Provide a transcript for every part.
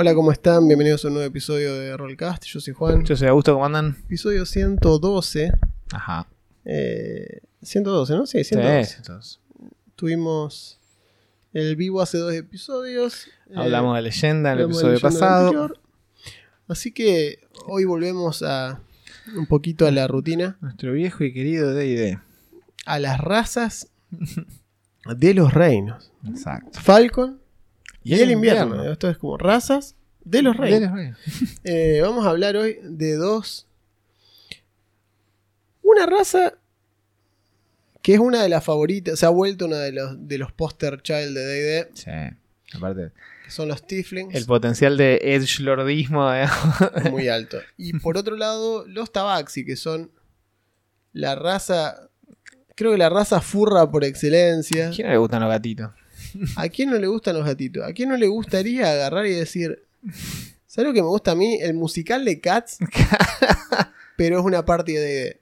Hola, ¿cómo están? Bienvenidos a un nuevo episodio de Rollcast. Yo soy Juan. Yo soy Augusto, ¿cómo andan? Episodio 112. Ajá. Eh, 112, ¿no? Sí, 112. Sí, entonces, Tuvimos el vivo hace dos episodios. Eh, hablamos de leyenda en el episodio pasado. Así que hoy volvemos a un poquito a la rutina, Nuestro viejo y querido D&D. a las razas de los reinos. Exacto. Falcon y, el invierno. Esto es como razas de los De reinos. los reinos. Eh, vamos a hablar hoy de dos. Una raza que es una de las favoritas, se ha vuelto una de los, de los poster child de D&D, Sí. Aparte, que son los Tieflings. el potencial de edgelordismo. eh. muy alto. Y por otro lado, los Tabaxi, que son la raza, creo que la raza furra por excelencia. ¿A quién no le gustan los gatitos? ¿A quién no le gustan los gatitos? ¿A quién no le gustaría agarrar y decir, ¿sabes lo que me gusta a mí? El musical de Cats, pero es una party de...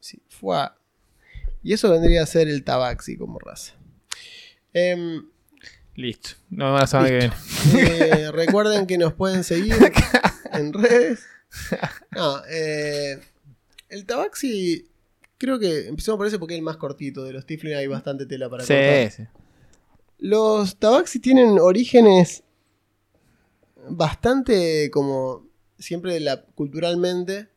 Sí, fue Y eso vendría a ser el Tabaxi como raza. Em, Listo. No van a saber que Eh, recuerden que nos pueden seguir en redes. No, eh, el Tabaxi, creo que empezamos por ese porque es el más cortito. De los Tiflin hay bastante tela para cortar. Sí, sí. Los Tabaxi tienen orígenes bastante como siempre la, culturalmente.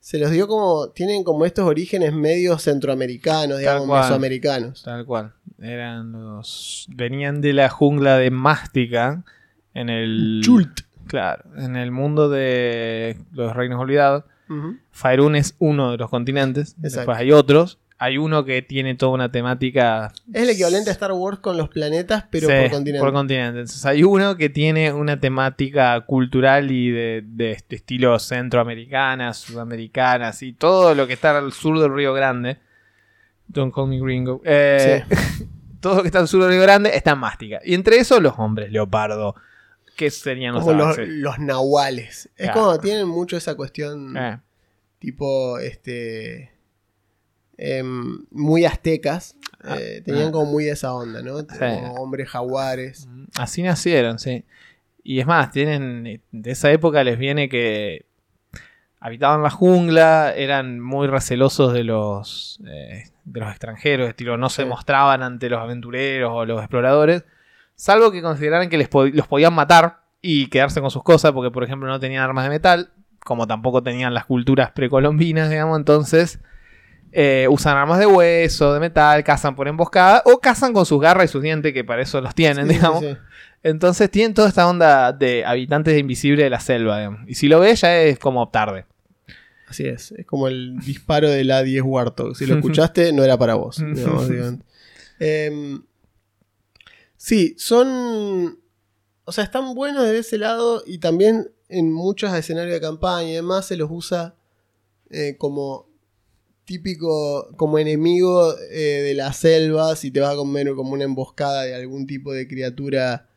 Se los dio como. Tienen como estos orígenes medio centroamericanos, digamos, cual. mesoamericanos. Tal cual. Eran los. Venían de la jungla de Mástica. En el. Chult. Claro. En el mundo de los reinos olvidados. Faerun es uno de los continentes. Exacto. Después hay otros. Hay uno que tiene toda una temática. Es el equivalente a Star Wars con los planetas, pero Sí, por continente. por continente. Entonces hay uno que tiene una temática cultural y de, de estilo centroamericana, sudamericana, y todo lo que está al sur del Río Grande. Don't call me gringo. Eh, todo lo que está al sur del Río Grande está en Mástica. Y entre eso los hombres leopardo. Que serían los como los, nahuales. Es Claro. como tienen mucho esa cuestión Eh, tipo este em, muy aztecas. Ah, eh, tenían ah. como muy esa onda, ¿no? Sí. Como hombres jaguares. Así nacieron, sí. Y es más, tienen. De esa época les viene que habitaban la jungla, eran muy recelosos de los. eh, de los extranjeros, estilo, no se Sí. mostraban ante los aventureros o los exploradores. Salvo que consideraran que les po- los podían matar y quedarse con sus cosas, porque por ejemplo no tenían armas de metal, como tampoco tenían las culturas precolombinas, digamos, entonces eh, usan armas de hueso, de metal, cazan por emboscada o cazan con sus garras y sus dientes, que para eso los tienen, Sí, digamos. sí. Entonces tienen toda esta onda de habitantes invisibles de la selva, digamos. Y si lo ves ya es como tarde. Así es. Es como el disparo del A10 Warthog. Si lo escuchaste, no era para vos. digamos. Em, sí, son. O sea, están buenos de ese lado y también en muchos escenarios de campaña y demás se los usa eh, como típico, como enemigo eh, de la selva. Si te vas a comer como una emboscada de algún tipo de criatura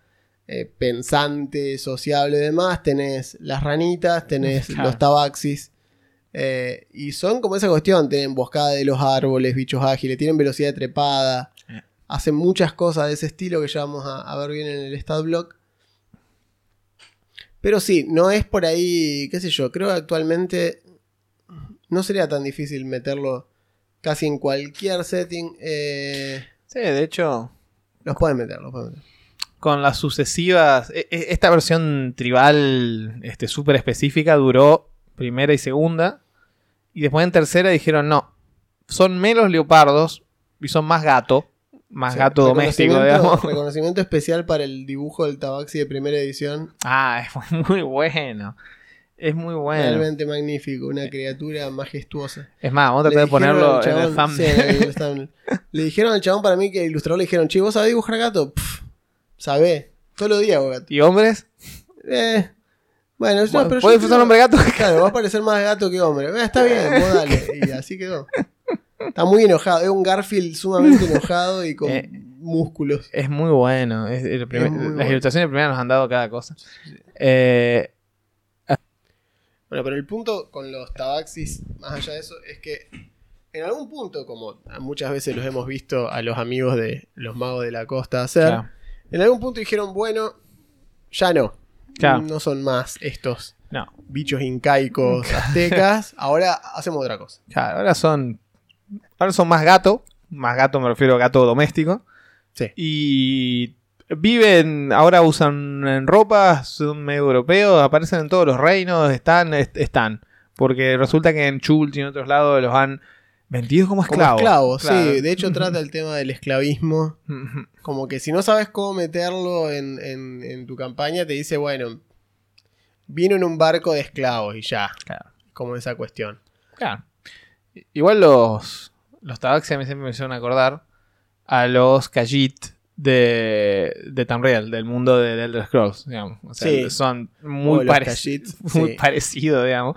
eh, pensante, sociable y demás, tenés las ranitas, tenés Claro. los tabaxis. Eh, y son como esa cuestión, tienen emboscada de los árboles, bichos ágiles, tienen velocidad de trepada, hacen muchas cosas de ese estilo que ya vamos a, a ver bien en el stat block. Pero sí, no es por ahí, qué sé yo, creo que actualmente no sería tan difícil meterlo casi en cualquier setting. eh, Sí, de hecho, los pueden meter, los pueden meter. con las sucesivas. e- e- Esta versión tribal este, súper específica duró primera y segunda. Y después en tercera dijeron no. Son menos leopardos y son más gato. Más Sí, gato doméstico, digamos. Reconocimiento especial para el dibujo del Tabaxi de primera edición. Ah, es muy bueno. Es muy bueno. Realmente magnífico, una criatura majestuosa. Es más, vamos a tratar de ponerlo al en el chabón- sí, en thumbnail. Le dijeron al chabón para mí que el ilustrador le dijeron, che, ¿vos sabés dibujar gato? Pff, sabés. Todos los días, hago gato. ¿Y hombres? Eh, Bueno, no, Bueno, pero yo ¿Puede creo- ser un hombre gato? Claro, va a parecer más gato que hombre. Eh, está bien, vos dale. Y así quedó. Está muy enojado. Es un Garfield sumamente enojado y con Eh. músculos. Es muy bueno. es el primer- Es muy las bueno. ilustraciones primero nos han dado cada cosa. Eh, Bueno, pero el punto con los tabaxis, más allá de eso, es que en algún punto, como muchas veces los hemos visto a los amigos de los magos de la costa hacer, claro. en algún punto dijeron, bueno, ya no. Claro. No son más estos No, bichos incaicos aztecas. ahora hacemos otra cosa. claro, ahora son. Ahora son más gato. Más gato me refiero a gato doméstico. Sí. Y viven, ahora usan en ropa, son medio europeos, aparecen en todos los reinos, están, est- están. Porque resulta que en Chult y en otros lados los han vendido como Como esclavos. esclavos, Claro. sí. De hecho, trata el tema del esclavismo. Como que si no sabes cómo meterlo en, en- en tu campaña, te dice, bueno, vino en un barco de esclavos y ya. Claro. Como esa cuestión. Claro. Igual los, los tabaxi a mí siempre me hicieron acordar a los Khajiit de, de Tamriel, del mundo de Elder Scrolls, digamos. O sea, Sí. son muy, parec- muy sí. parecidos, digamos.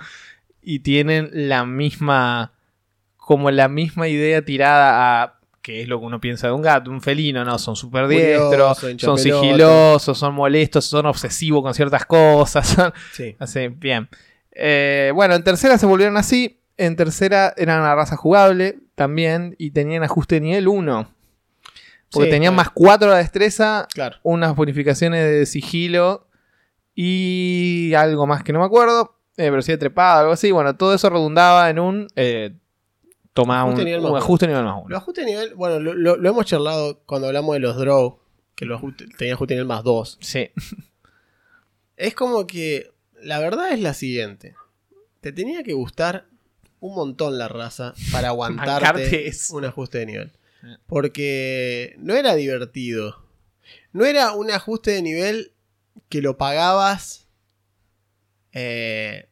Y tienen la misma, como la misma idea tirada a, que es lo que uno piensa de un gato, un felino, ¿no? Son súper diestros, son sigilosos, son molestos, son obsesivos con ciertas cosas, son, Sí. Así, bien. Eh, bueno, en tercera se volvieron así. En tercera eran una raza jugable también y tenían ajuste de nivel 1. Porque Sí, tenían claro. más 4 de destreza, Claro. unas bonificaciones de sigilo y algo más que no me acuerdo. Eh, pero sí de trepada, algo así. Bueno, todo eso redundaba en un. Eh, toma Ajuste un, nivel un más uno. ajuste nivel más Los 1. ajustes de nivel, bueno, lo, lo- lo hemos charlado cuando hablamos de los draw, que los ajuste- tenían ajuste nivel más 2. Sí. Es como que la verdad es la siguiente. Te tenía que gustar un montón la raza para aguantarte un ajuste de nivel. Porque no era divertido. No era un ajuste de nivel que lo pagabas eh,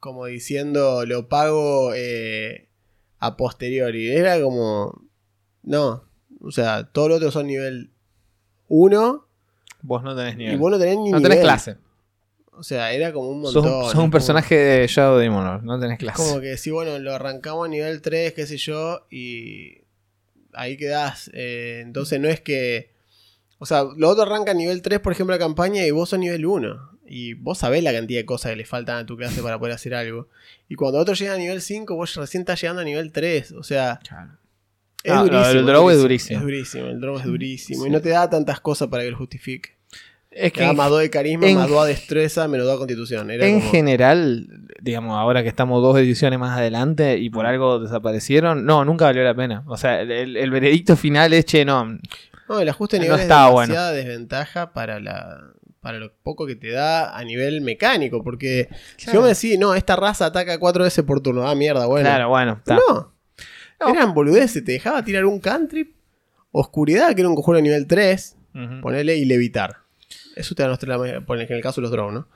como diciendo lo pago eh, a posteriori. Era como... No. O sea, todos los otros son nivel 1 Vos no tenés nivel. y vos no tenés ni no tenés clase. O sea, era como un montón. sos un como- personaje de Shadow Demon Lord, no tenés clase. Como que sí, bueno, lo arrancamos a nivel 3, qué sé yo, y ahí quedás. Eh, entonces no es que... O sea, lo otro arranca a nivel 3, por ejemplo, la campaña, y vos sos nivel 1. Y vos sabés la cantidad de cosas que le faltan a tu clase para poder hacer algo. Y cuando otro llega a nivel 5, vos recién estás llegando a nivel 3. O sea, es No, durísimo. el draw es durísimo. Es durísimo, el draw es durísimo. Sí. Y no te da tantas cosas para que lo justifique. Es que más 2 de carisma, en- más 2 de destreza, menos 2 de constitución. Era en como- general, digamos, ahora que estamos dos ediciones más adelante y por algo desaparecieron, no, nunca valió la pena. O sea, el, el- veredicto final es, che, no, No, el ajuste de No nivel estaba es bueno. demasiada desventaja para la para lo poco que te da a nivel mecánico, porque si vos me decís, no, esta raza ataca 4 veces por turno, ah, mierda, bueno. claro, bueno, no, No. eran boludeces, te dejaba tirar un cantrip, oscuridad, que era un conjuro de nivel 3, Ujú. ponerle y levitar. Eso te da nuestra, por en el caso de los drones, ¿no?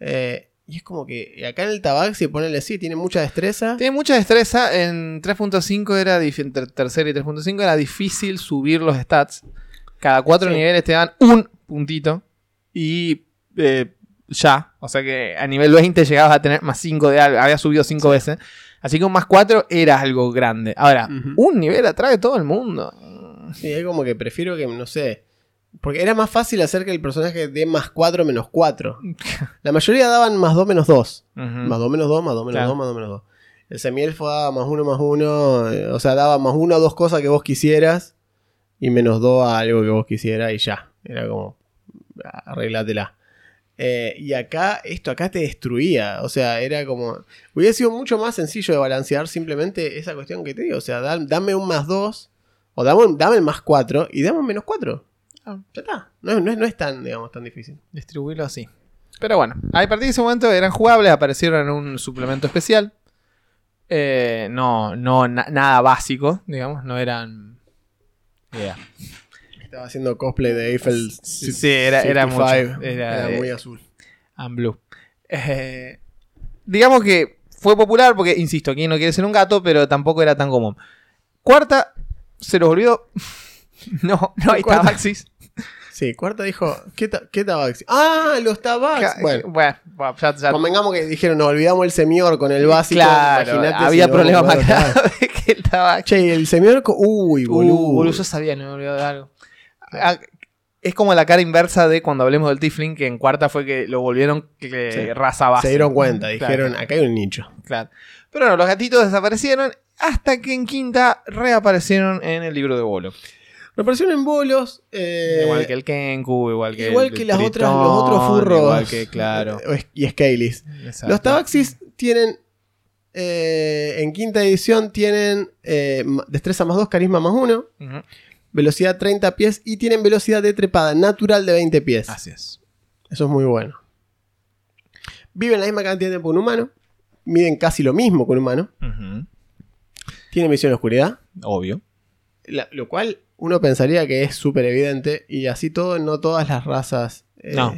Eh, y es como que acá en el Tabaxi, ponerle sí, tiene mucha destreza. Tiene mucha destreza. En 3.5 era dif- entre tercera y 3.5 era difícil subir los stats. Cada cuatro Sí. niveles te dan un puntito. Y eh, ya. O sea que a nivel 20 llegabas a tener más 5 de algo. Había subido 5 veces. Así que un más 4 era algo grande. Ahora, un nivel atrás de todo el mundo. Sí, es como que prefiero que, no sé. Porque era más fácil hacer que el personaje dé más 4 menos 4. La mayoría daban más 2 menos 2. Ujú. Más 2 menos 2, más 2 menos Claro. 2, más 2 menos 2. El semielfo daba más 1 más 1. O sea, daba más 1 a dos cosas que vos quisieras. Y menos 2 a algo que vos quisieras. Y ya. Era como. Arreglátela. Eh, y acá, esto acá te destruía. O sea, era como. Hubiera sido mucho más sencillo de balancear simplemente esa cuestión que te digo. O sea, da- dame un más 2. O dame, un- dame el más 4. Y dame un menos 4. Ah. Ya está. No, es- no es, no es tan, digamos, tan difícil. distribuirlo así. Pero bueno, a partir de ese momento eran jugables, aparecieron en un suplemento especial. Eh, no, no na- nada básico, digamos, no eran. Yeah. Estaba haciendo cosplay de Eiffel. Sí, sí, era- era 55. mucho. Era, Era eh, muy azul. And Blue. Eh, digamos que fue popular porque, insisto, aquí no quiere ser un gato, pero tampoco era tan común. Cuarta, se los olvidó. no, no hay Cuarta. tabaxis. Sí, cuarta dijo, ¿qué, ta- qué tabaxi? Ah, los tabaxi. Ca- Bueno, bueno, bueno, ya, ya- convengamos que dijeron, nos olvidamos el semior con el básico. claro, imagínate había si no problemas más graves que el. Che, y el semior, uy, boludo. Uh, boludo, yo sabía, no me olvidé de algo. Ah, Es como la cara inversa de cuando hablemos del Tifling, que en cuarta fue que lo volvieron que Sí. raza base. Se dieron cuenta, Claro, dijeron, acá hay un nicho. claro. Pero no, los gatitos desaparecieron hasta que en quinta reaparecieron en el libro de Bolo. Reaparecieron en bolos. eh, igual que el Kenku, igual que igual el que las Tritón, otras, los otros furros. Igual que, claro. eh, Y Scalies. Los tabaxis tienen. eh, en quinta edición tienen eh, destreza más 2, carisma más 1, Ujú, velocidad 30 pies y tienen velocidad de trepada natural de 20 pies. Así es. Eso es muy bueno. Viven la misma cantidad de tiempo que un humano. Miden casi lo mismo que un humano. Tienen visión en oscuridad. Obvio. la- lo cual uno pensaría que es súper evidente. Y así todo, no todas las razas. eh, No.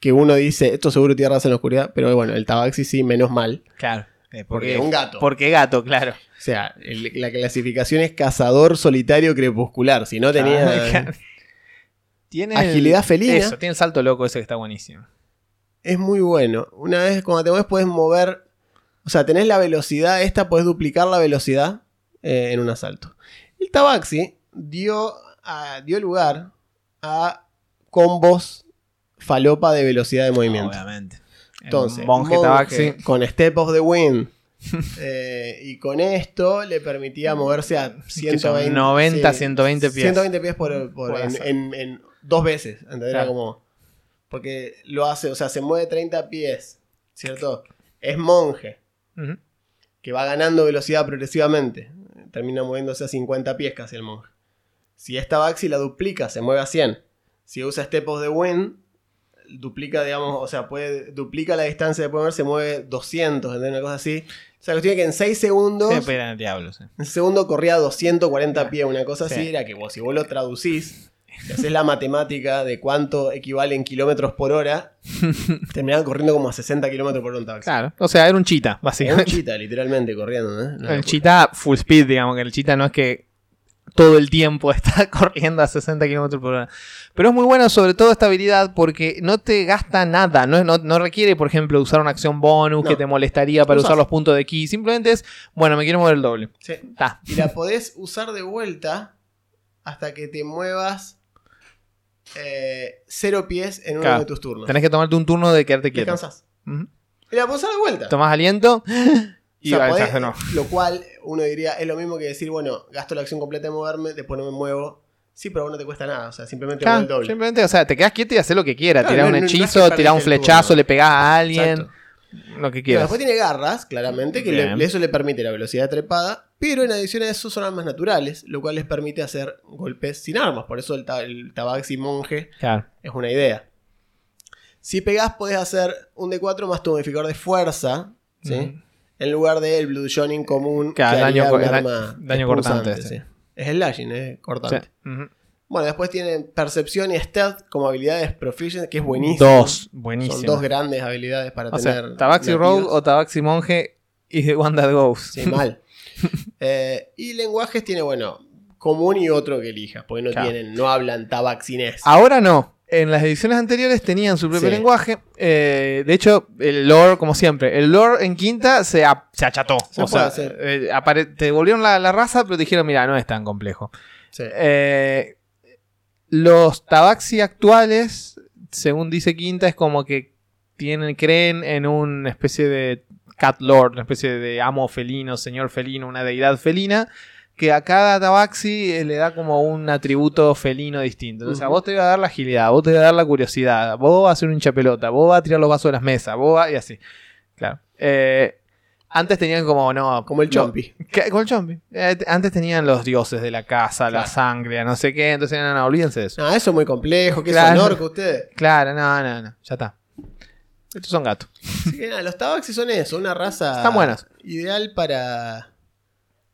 Que uno dice, esto seguro tiene raza en la oscuridad. Pero bueno, el tabaxi sí, menos mal. Claro. Eh, Porque un gato. Porque gato, claro. O sea, el- la clasificación es cazador solitario crepuscular. Si no tenía. Claro. Tiene Agilidad el- felina. Eso, tiene el salto loco ese que está buenísimo. Es muy bueno. Una vez cuando te mueves puedes mover. O sea, tenés la velocidad esta, puedes duplicar la velocidad eh, en un asalto. El Tabaxi dio, a- dio lugar a combos falopa de velocidad de movimiento. Obviamente. Entonces, monje, monje tabaxi. con Step of the Wind. eh, y con esto le permitía moverse a Que son 120, 90, 120 pies. 120 pies por, por- Por en, asalto. en- en dos veces. Claro. como. Porque lo hace, o sea, se mueve 30 pies. ¿Cierto? Es monje, que va ganando velocidad progresivamente. Termina moviéndose a 50 pies casi el monje. Si esta Baxi la duplica, se mueve a 100. Si usa Step of the Wind, duplica, digamos, o sea, puede duplica la distancia de poder, se mueve 200, ¿entendés? Una cosa así. O sea, cuestión que en 6 segundos, pero era el diablo, sí. en un segundo corría 240 pies, una cosa Sí. así, era que vos, si vos lo traducís, si haces la matemática de cuánto equivale en kilómetros por hora, terminaban corriendo como a 60 kilómetros por hora un taxi. Claro. O sea, era un chita, Era un básicamente. chita, literalmente, corriendo, ¿eh? Una el chita full speed, digamos, que el chita no es que todo el tiempo está corriendo a 60 kilómetros por hora. Pero es muy bueno, sobre todo esta habilidad, porque no te gasta nada. No, no, no requiere, por ejemplo, usar una acción bonus No. que te molestaría para usar los puntos de ki. Simplemente es, bueno, me quiero mover el doble. Sí. Ta. Y la podés usar de vuelta hasta que te muevas eh, cero pies en uno Claro. de tus turnos. Tenés que tomarte un turno de quedarte quieto. Descansás. Ujú. Y la podés usar de vuelta. Tomás aliento y O sea, va, podés- estás de nuevo. Lo cual uno diría, es lo mismo que decir, bueno, gasto la acción completa de moverme, después no me muevo. Sí, pero no te cuesta nada, o sea, simplemente Claro, el doble. simplemente, o sea, te quedas quieto y haces lo que quieras. Claro, no- un no- no hechizo, tirás un flechazo, le pegás a alguien, Exacto. lo que quieras. después tiene garras, claramente, que le- eso le permite la velocidad trepada, pero en adición a eso son armas naturales, lo cual les permite hacer golpes sin armas. Por eso el, ta- el Tabaxi monje Claro. es una idea. Si pegás, podés hacer un D4 más tu modificador de fuerza, ¿sí? Ujú. En lugar del Blue Joning común, Claro, que daño co- arma daño cortante este. sí. Es slashing, es cortante. Sí. Bueno, después tienen percepción y stealth como habilidades proficient, que es buenísimo. Dos, buenísimo. Son dos grandes habilidades para o tener. sea, Tabaxi. Rogue o Tabaxi Monje y The One That Goes. Sí, mal. Eh, y lenguajes tiene, bueno, común y otro que elijas, porque no Claro. tienen, no hablan tabaxinés. Ahora no. En las ediciones anteriores tenían su propio Sí. lenguaje. Eh, de hecho, el lore, como siempre, el lore en quinta se, a- se acható. Se o sea, eh, te devolvieron la, la raza, pero te dijeron, mira, no es tan complejo. Sí. Eh, los tabaxi actuales, según dice Quinta, es como que tienen, creen en una especie de cat lord, una especie de amo felino, señor felino, una deidad felina, que a cada tabaxi eh, le da como un atributo felino distinto. Entonces, a Ujú. vos te va a dar la agilidad, a vos te va a dar la curiosidad, vos vas a hacer un hincha pelota, vos vas a tirar los vasos de las mesas, vos vas, y así. Claro. Eh, antes tenían como, no. Como el Chompi. Como el Chompi. Eh, antes tenían los dioses de la casa, la sangre, no sé qué. Entonces, no, no, olvídense de eso. Ah, eso es muy complejo. ¿Qué Claro. son orcos ustedes? Claro, no, no, no. Ya está. Estos son gatos. Así que nada, los tabaxis son eso, una raza. Están buenas. Ideal para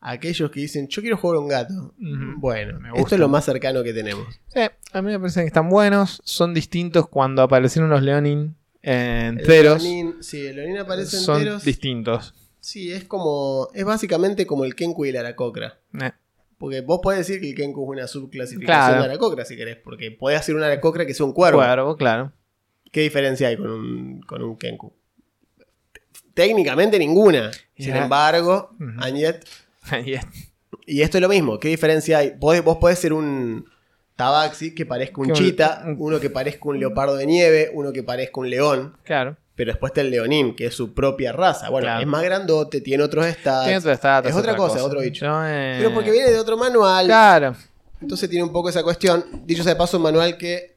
aquellos que dicen, yo quiero jugar a un gato. Bueno, Me esto es lo más cercano que tenemos. Sí, a mí me parecen que están buenos. Son distintos cuando aparecieron los Leonin El enteros. Leonin- sí, el Leonin aparece Son enteros. distintos. Sí, es como. Es básicamente como el Kenku y el Aracocra. Eh, Porque vos podés decir que el Kenku es una subclasificación Claro. de Aracocra si querés, porque podés hacer una Aracocra que sea un cuervo. Cuervo, claro. ¿Qué diferencia hay con un, con un Kenku? Técnicamente ninguna. Sin embargo. Anyet. Y es- Y esto es lo mismo. ¿Qué diferencia hay? Vos, vos podés ser un Tabaxi que parezca un chita, un- uno que parezca un leopardo de nieve, uno que parezca un león. claro. Pero después está el leonín, que es su propia raza. Bueno, Claro. es más grandote, tiene otros stats. Tiene otro estatus, es otra cosa, otro bicho. Eh, Pero porque viene de otro manual. Claro. Entonces tiene un poco esa cuestión. Dicho sea de paso, un manual que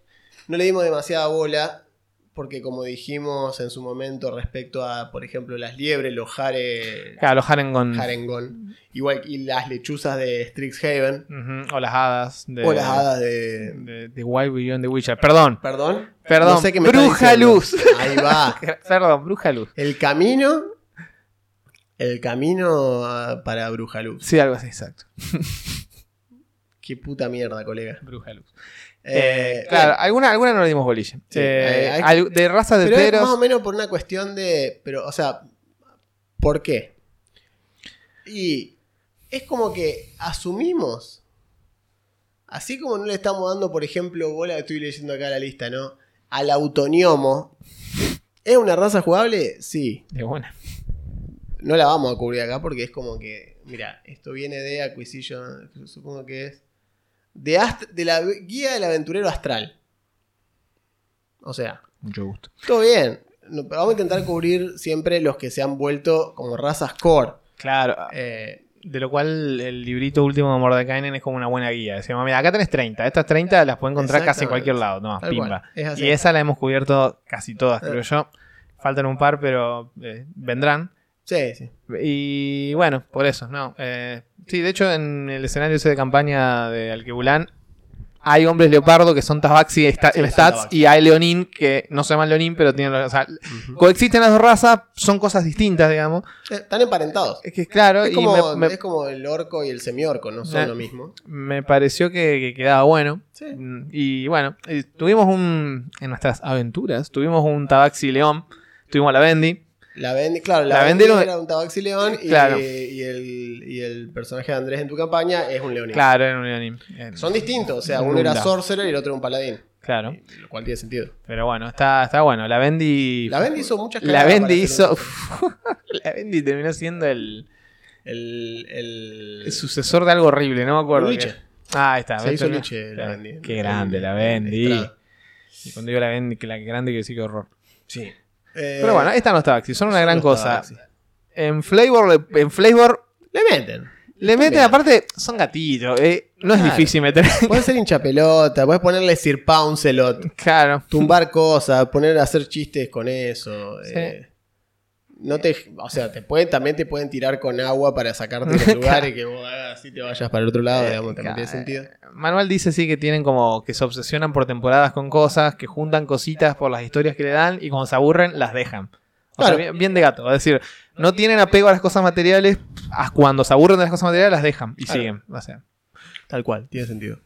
no le dimos demasiada bola. Porque como dijimos en su momento respecto a, por ejemplo, las liebres, los jare, Claro, los igual y las lechuzas de Strixhaven, O las hadas. De, o las hadas de... De, de Wild Beyond the Witcher. Perdón. Perdón. Perdón. No sé qué me está Bruja. Luz. Ahí va. Perdón, Bruja Luz. El camino... El camino ah, para Brujaluz. Sí, algo así, exacto. Qué puta mierda, colega. Bruja Luz. Eh, Eh, claro, alguna, alguna no le dimos bolilla. Sí, Eh, hay- de razas de Pero es más o menos por una cuestión de. Pero, o sea, ¿por qué? Y es como que asumimos. Así como no le estamos dando, por ejemplo, bola, estoy leyendo acá la lista, ¿no? Al autoniomo. ¿Es una raza jugable? Sí. De buena. No la vamos a cubrir acá porque es como que. Mira, esto viene de Acquisition. Supongo que es. De, ast- de la guía del aventurero astral. O sea, Mucho gusto. todo bien. No, pero vamos a intentar cubrir siempre los que se han vuelto como razas core. Claro. Eh, De lo cual el librito último de Mordekainen es como una buena guía. Decimos, mira, acá tenés 30. Estas 30 las puedes encontrar casi en cualquier lado. No, pimba. es. Y esa la hemos cubierto casi todas, Eh. creo yo. Faltan un par, pero eh, vendrán. sí, sí. Y bueno, por eso, ¿no? Eh, sí, de hecho, en el escenario ese de campaña de Alquebulán hay hombres leopardo que son Tabaxi son stats y hay Leonin que no se llaman Leonin, pero tienen. los- O sea, coexisten las dos razas, son cosas distintas, digamos. Eh, Están emparentados. Es que claro, Es y como, me, me- es como el orco y el semiorco, no son Eh. lo mismo. me pareció que, que quedaba bueno. Sí. Mm, Y bueno, tuvimos un. En nuestras aventuras, tuvimos un Tabaxi León, tuvimos a la Bendy. La Bendy, claro, la, La Bendy Bendy era un Tabaxi León y, Claro. y el, y el personaje de Andrés en tu campaña es un leonino. Claro, era un Leonin. Eh, Son distintos, o sea, Un uno era sorcerer y el otro era un paladín. Claro. Lo cual tiene sentido. Pero bueno, está, está bueno. La Bendy. La Bendy hizo muchas La Bendy hizo. la Bendy terminó siendo el, El, el, sucesor de algo horrible, no me acuerdo. Liche. Ah, ahí está. Se hizo liche la Bendy. Qué grande la Bendy. Y cuando digo la Bendy, que la grande que sí que horror. Sí. Pero bueno, esta no está Tabaxi, son una gran los cosa. En Flavor, en Flavor Le meten. le meten, aparte, son gatillos. eh, no es difícil meter. Puedes ser hincha pelota, puedes ponerle Sir Pouncelot, claro. tumbar cosas, poner a hacer chistes con eso. Sí. eh, no te, o sea, te pueden, también te pueden tirar con agua para sacarte del lugar y que vos hagas así te vayas para el otro lado, digamos, también tiene sentido. Manuel dice sí que tienen como que se obsesionan por temporadas con cosas, que juntan cositas por las historias que le dan y cuando se aburren las dejan. O Claro. sea, bien, bien de gato. Es decir, no tienen apego a las cosas materiales, a- cuando se aburren de las cosas materiales las dejan y Claro. siguen. O sea, Tal cual, tiene sentido.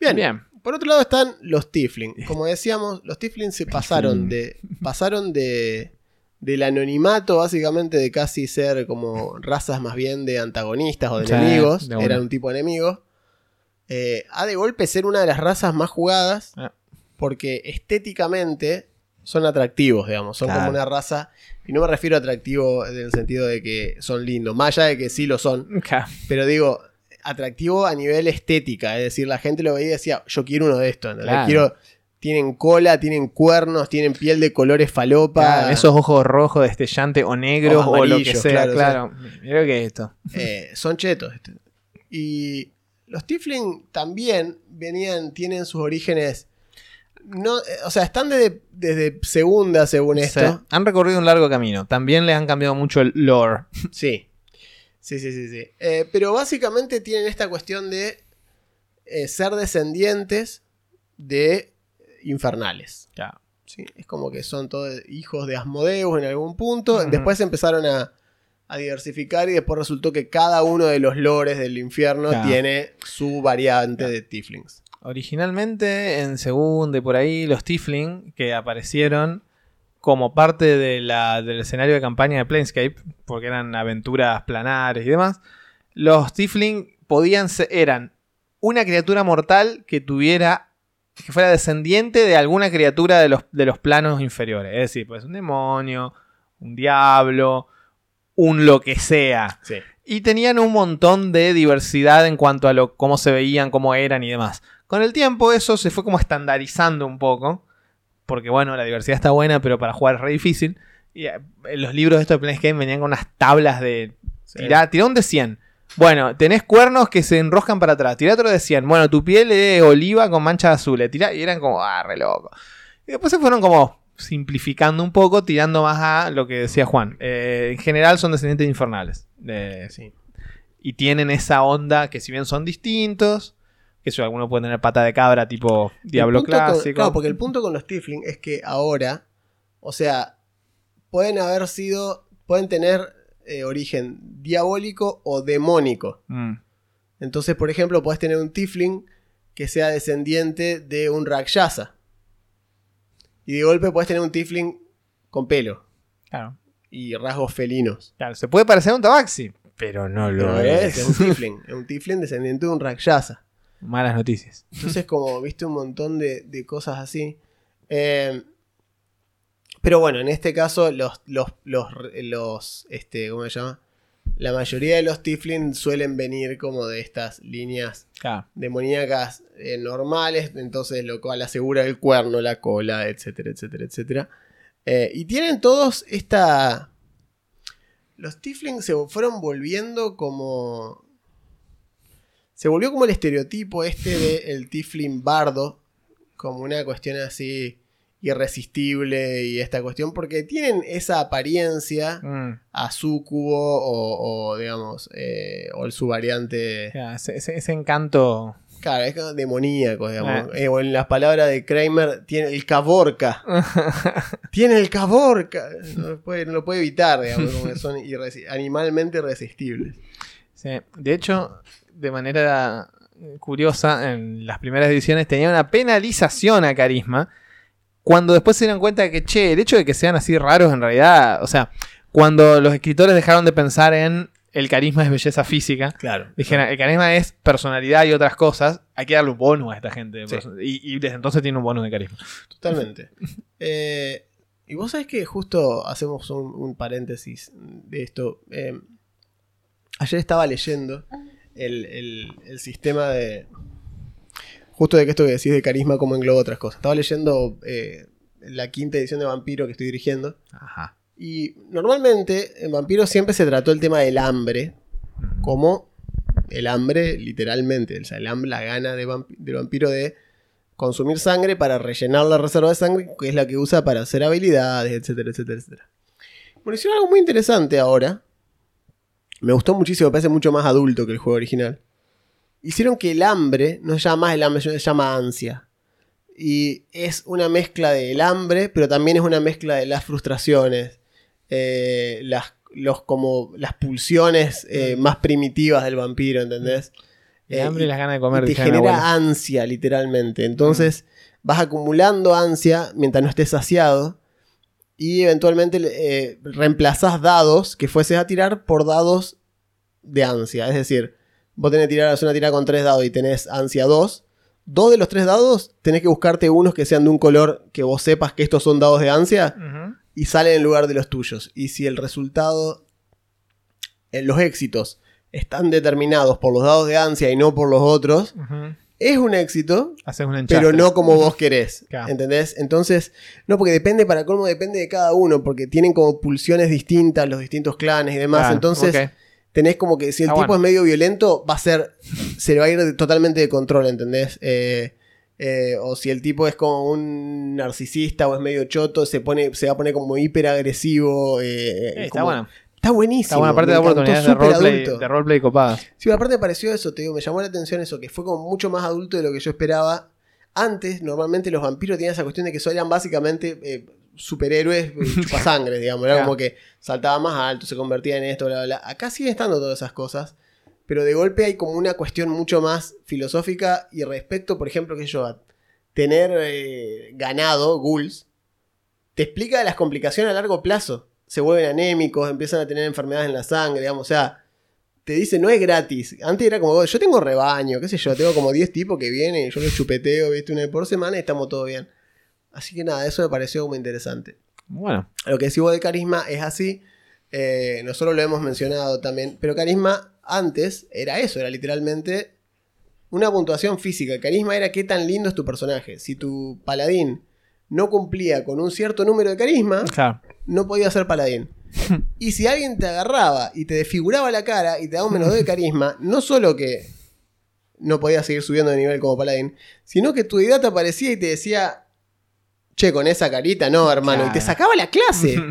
Bien. bien. Por otro lado están los Tiflin. Como decíamos, los Tiflin se pasaron de. pasaron de. Del anonimato, básicamente, de casi ser como razas más bien de antagonistas o de Sí, enemigos. de. Eran un tipo de enemigo. eh, a de golpe ser una de las razas más jugadas. Ah. Porque estéticamente son atractivos, digamos. Son Claro. como una raza. Y no me refiero a atractivo en el sentido de que son lindos. Más allá de que sí lo son. Pero digo, atractivo a nivel estética. Es decir, la gente lo veía y decía, yo quiero uno de estos. Claro. Quiero, tienen cola, tienen cuernos, tienen piel de colores falopa. Claro, esos ojos rojos destellantes o negros o lo que sea, claro, lo que es esto. eh, son chetos. este. Y los Tiflin también venían, tienen sus orígenes. No, eh, o sea, están desde, desde segunda, según esto. sea, han recorrido un largo camino. También les han cambiado mucho el lore. Sí. Sí, sí, sí, sí. Eh, pero básicamente tienen esta cuestión de eh, ser descendientes de infernales. Es como que son todos hijos de Asmodeus en algún punto. Después empezaron a, a diversificar y después resultó que cada uno de los lores del infierno Claro. tiene su variante de Tiflings. Originalmente, en segunda y por ahí, los Tifling que aparecieron como parte de la- del escenario de campaña de Planescape, porque eran aventuras planares y demás, los Tifling podían ser, eran una criatura mortal que tuviera que fuera descendiente de alguna criatura de los, de los planos inferiores. Es decir, pues un demonio, un diablo, un lo que sea. Sí. Y tenían un montón de diversidad en cuanto a lo, cómo se veían, cómo eran y demás. Con el tiempo eso se fue como estandarizando un poco. Porque bueno, la diversidad está buena, pero para jugar es re difícil. Y eh, en los libros de estos de Planescape venían con unas tablas de... Sí. Tirá, un de 100. Bueno, tenés cuernos que se enroscan para atrás. Tirá otro de 100. Bueno, tu piel es oliva con manchas azules. Tirá, y eran como, ah, re loco. Y después se fueron como simplificando un poco, tirando más a lo que decía Juan. Eh, en general son descendientes infernales. Eh, Sí. y tienen esa onda que si bien son distintos, que eso alguno puede tener pata de cabra tipo Diablo punto con- clásico. claro, porque el punto con los Tifling es que ahora, o sea, pueden haber sido, pueden tener eh, origen diabólico o demónico. Mm, Entonces, por ejemplo, puedes tener un Tifling que sea descendiente de un Rakshasa. Y de golpe puedes tener un Tifling con pelo claro, y rasgos felinos. claro, se puede parecer a un tabaxi, pero no lo Pero es, es. es un Tifling, es un Tifling descendiente de un Rakshasa. Malas noticias. Entonces, como viste un montón de, de cosas así. Eh, pero bueno, en este caso, los, los, los, los, este, ¿cómo se llama? La mayoría de los Tiflin suelen venir como de estas líneas Claro. demoníacas eh, normales, entonces lo cual asegura el cuerno, la cola, etcétera, etcétera, etcétera. Eh, y tienen todos esta... Los Tiflin se fueron volviendo como... Se volvió como el estereotipo este de el Tiflin bardo, como una cuestión así irresistible y esta cuestión, porque tienen esa apariencia Mm, a Sucubo o, o, digamos, eh, o el su variante... claro, ese, ese- encanto. Claro, es demoníaco, digamos. Eh. Eh, o en las palabras de Kramer, tiene el caborca. tiene el caborca. No lo puede, no lo puede evitar, digamos, son irresi- animalmente irresistibles. Sí, De hecho, de manera curiosa, en las primeras ediciones tenía una penalización a Carisma. Cuando después se dieron cuenta de que, che, el hecho de que sean así raros en realidad, o sea, cuando los escritores dejaron de pensar en el carisma es belleza física, Claro. dijeron, el carisma es personalidad y otras cosas, hay que darle un bonus a esta gente. Sí. Y, y desde entonces tiene un bonus de carisma. Totalmente. Eh, y vos sabés que justo hacemos un, un paréntesis de esto. Eh, ayer estaba leyendo el, el- el sistema de. Justo de que esto que decís de carisma, como engloba otras cosas. Estaba leyendo eh, la quinta edición de Vampiro que estoy dirigiendo. Ajá. Y normalmente en Vampiro siempre se trató el tema del hambre como el hambre, literalmente. O sea, el hambre, la gana de del vampiro de consumir sangre para rellenar la reserva de sangre, que es la que usa para hacer habilidades, etcétera, etcétera, etcétera. Bueno, hicieron algo muy interesante ahora. Me gustó muchísimo, me parece mucho más adulto que el juego original. Hicieron que el hambre no se llama más el hambre, se llama ansia. Y es una mezcla del hambre, pero también es una mezcla de las frustraciones, eh, las, los, como, las pulsiones eh, más primitivas del vampiro, ¿entendés? El Eh, hambre y y- las ganas de comer. y te genera ansia, literalmente. Entonces vas acumulando ansia mientras no estés saciado. Y eventualmente eh, reemplazás dados que fueses a tirar por dados de ansia. Es decir, vos tenés que tirar hacer una tirada con tres dados y tenés ansia 2. Dos de los tres dados tenés que buscarte unos que sean de un color que vos sepas que estos son dados de ansia y salen en lugar de los tuyos. Y si el resultado, en los éxitos, están determinados por los dados de ansia y no por los otros, es un éxito, Haces un enchastre. pero no como vos querés. Claro. ¿Entendés? Entonces, no, porque depende, para colmo, depende de cada uno, porque tienen como pulsiones distintas los distintos clanes y demás. Claro, Entonces. Tenés como que si el Ah, tipo bueno. es medio violento, va a ser. Se le va a ir totalmente de control, ¿entendés? Eh, eh, o si el tipo es como un narcisista o es medio choto, se pone, se va a poner como hiperagresivo. Eh, Eh, está bueno. Está buenísimo. Está bueno, aparte me de oportunidades de roleplay, de roleplay copadas. Sí, aparte me pareció eso, te digo, me llamó la atención eso, que fue como mucho más adulto de lo que yo esperaba. Antes, normalmente los vampiros tenían esa cuestión de que eran básicamente eh, superhéroes eh, chupasangre, digamos. Era Claro. como que saltaba más alto, se convertía en esto, bla, bla, bla. Acá siguen estando todas esas cosas, pero de golpe hay como una cuestión mucho más filosófica y respecto, por ejemplo, que yo, a tener eh, ganado, ghouls, te explica las complicaciones a largo plazo. Se vuelven anémicos, empiezan a tener enfermedades en la sangre, digamos, o sea, te dice, no es gratis. Antes era como, yo tengo rebaño, qué sé yo, tengo como 10 tipos que vienen y yo los chupeteo, viste, una vez por semana y estamos todo bien. Así que nada, eso me pareció muy interesante. Bueno, Lo que decís vos de carisma es así. eh, nosotros lo hemos mencionado también. Pero carisma antes era eso, era literalmente una puntuación física. El carisma era qué tan lindo es tu personaje. Si tu paladín no cumplía con un cierto número de carisma, claro. no podía ser paladín. Y si alguien te agarraba y te desfiguraba la cara y te daba un menos 2 de carisma, no solo que no podías seguir subiendo de nivel como paladín, sino que tu deidad te aparecía y te decía, che, con esa carita no, hermano, y te sacaba la clase.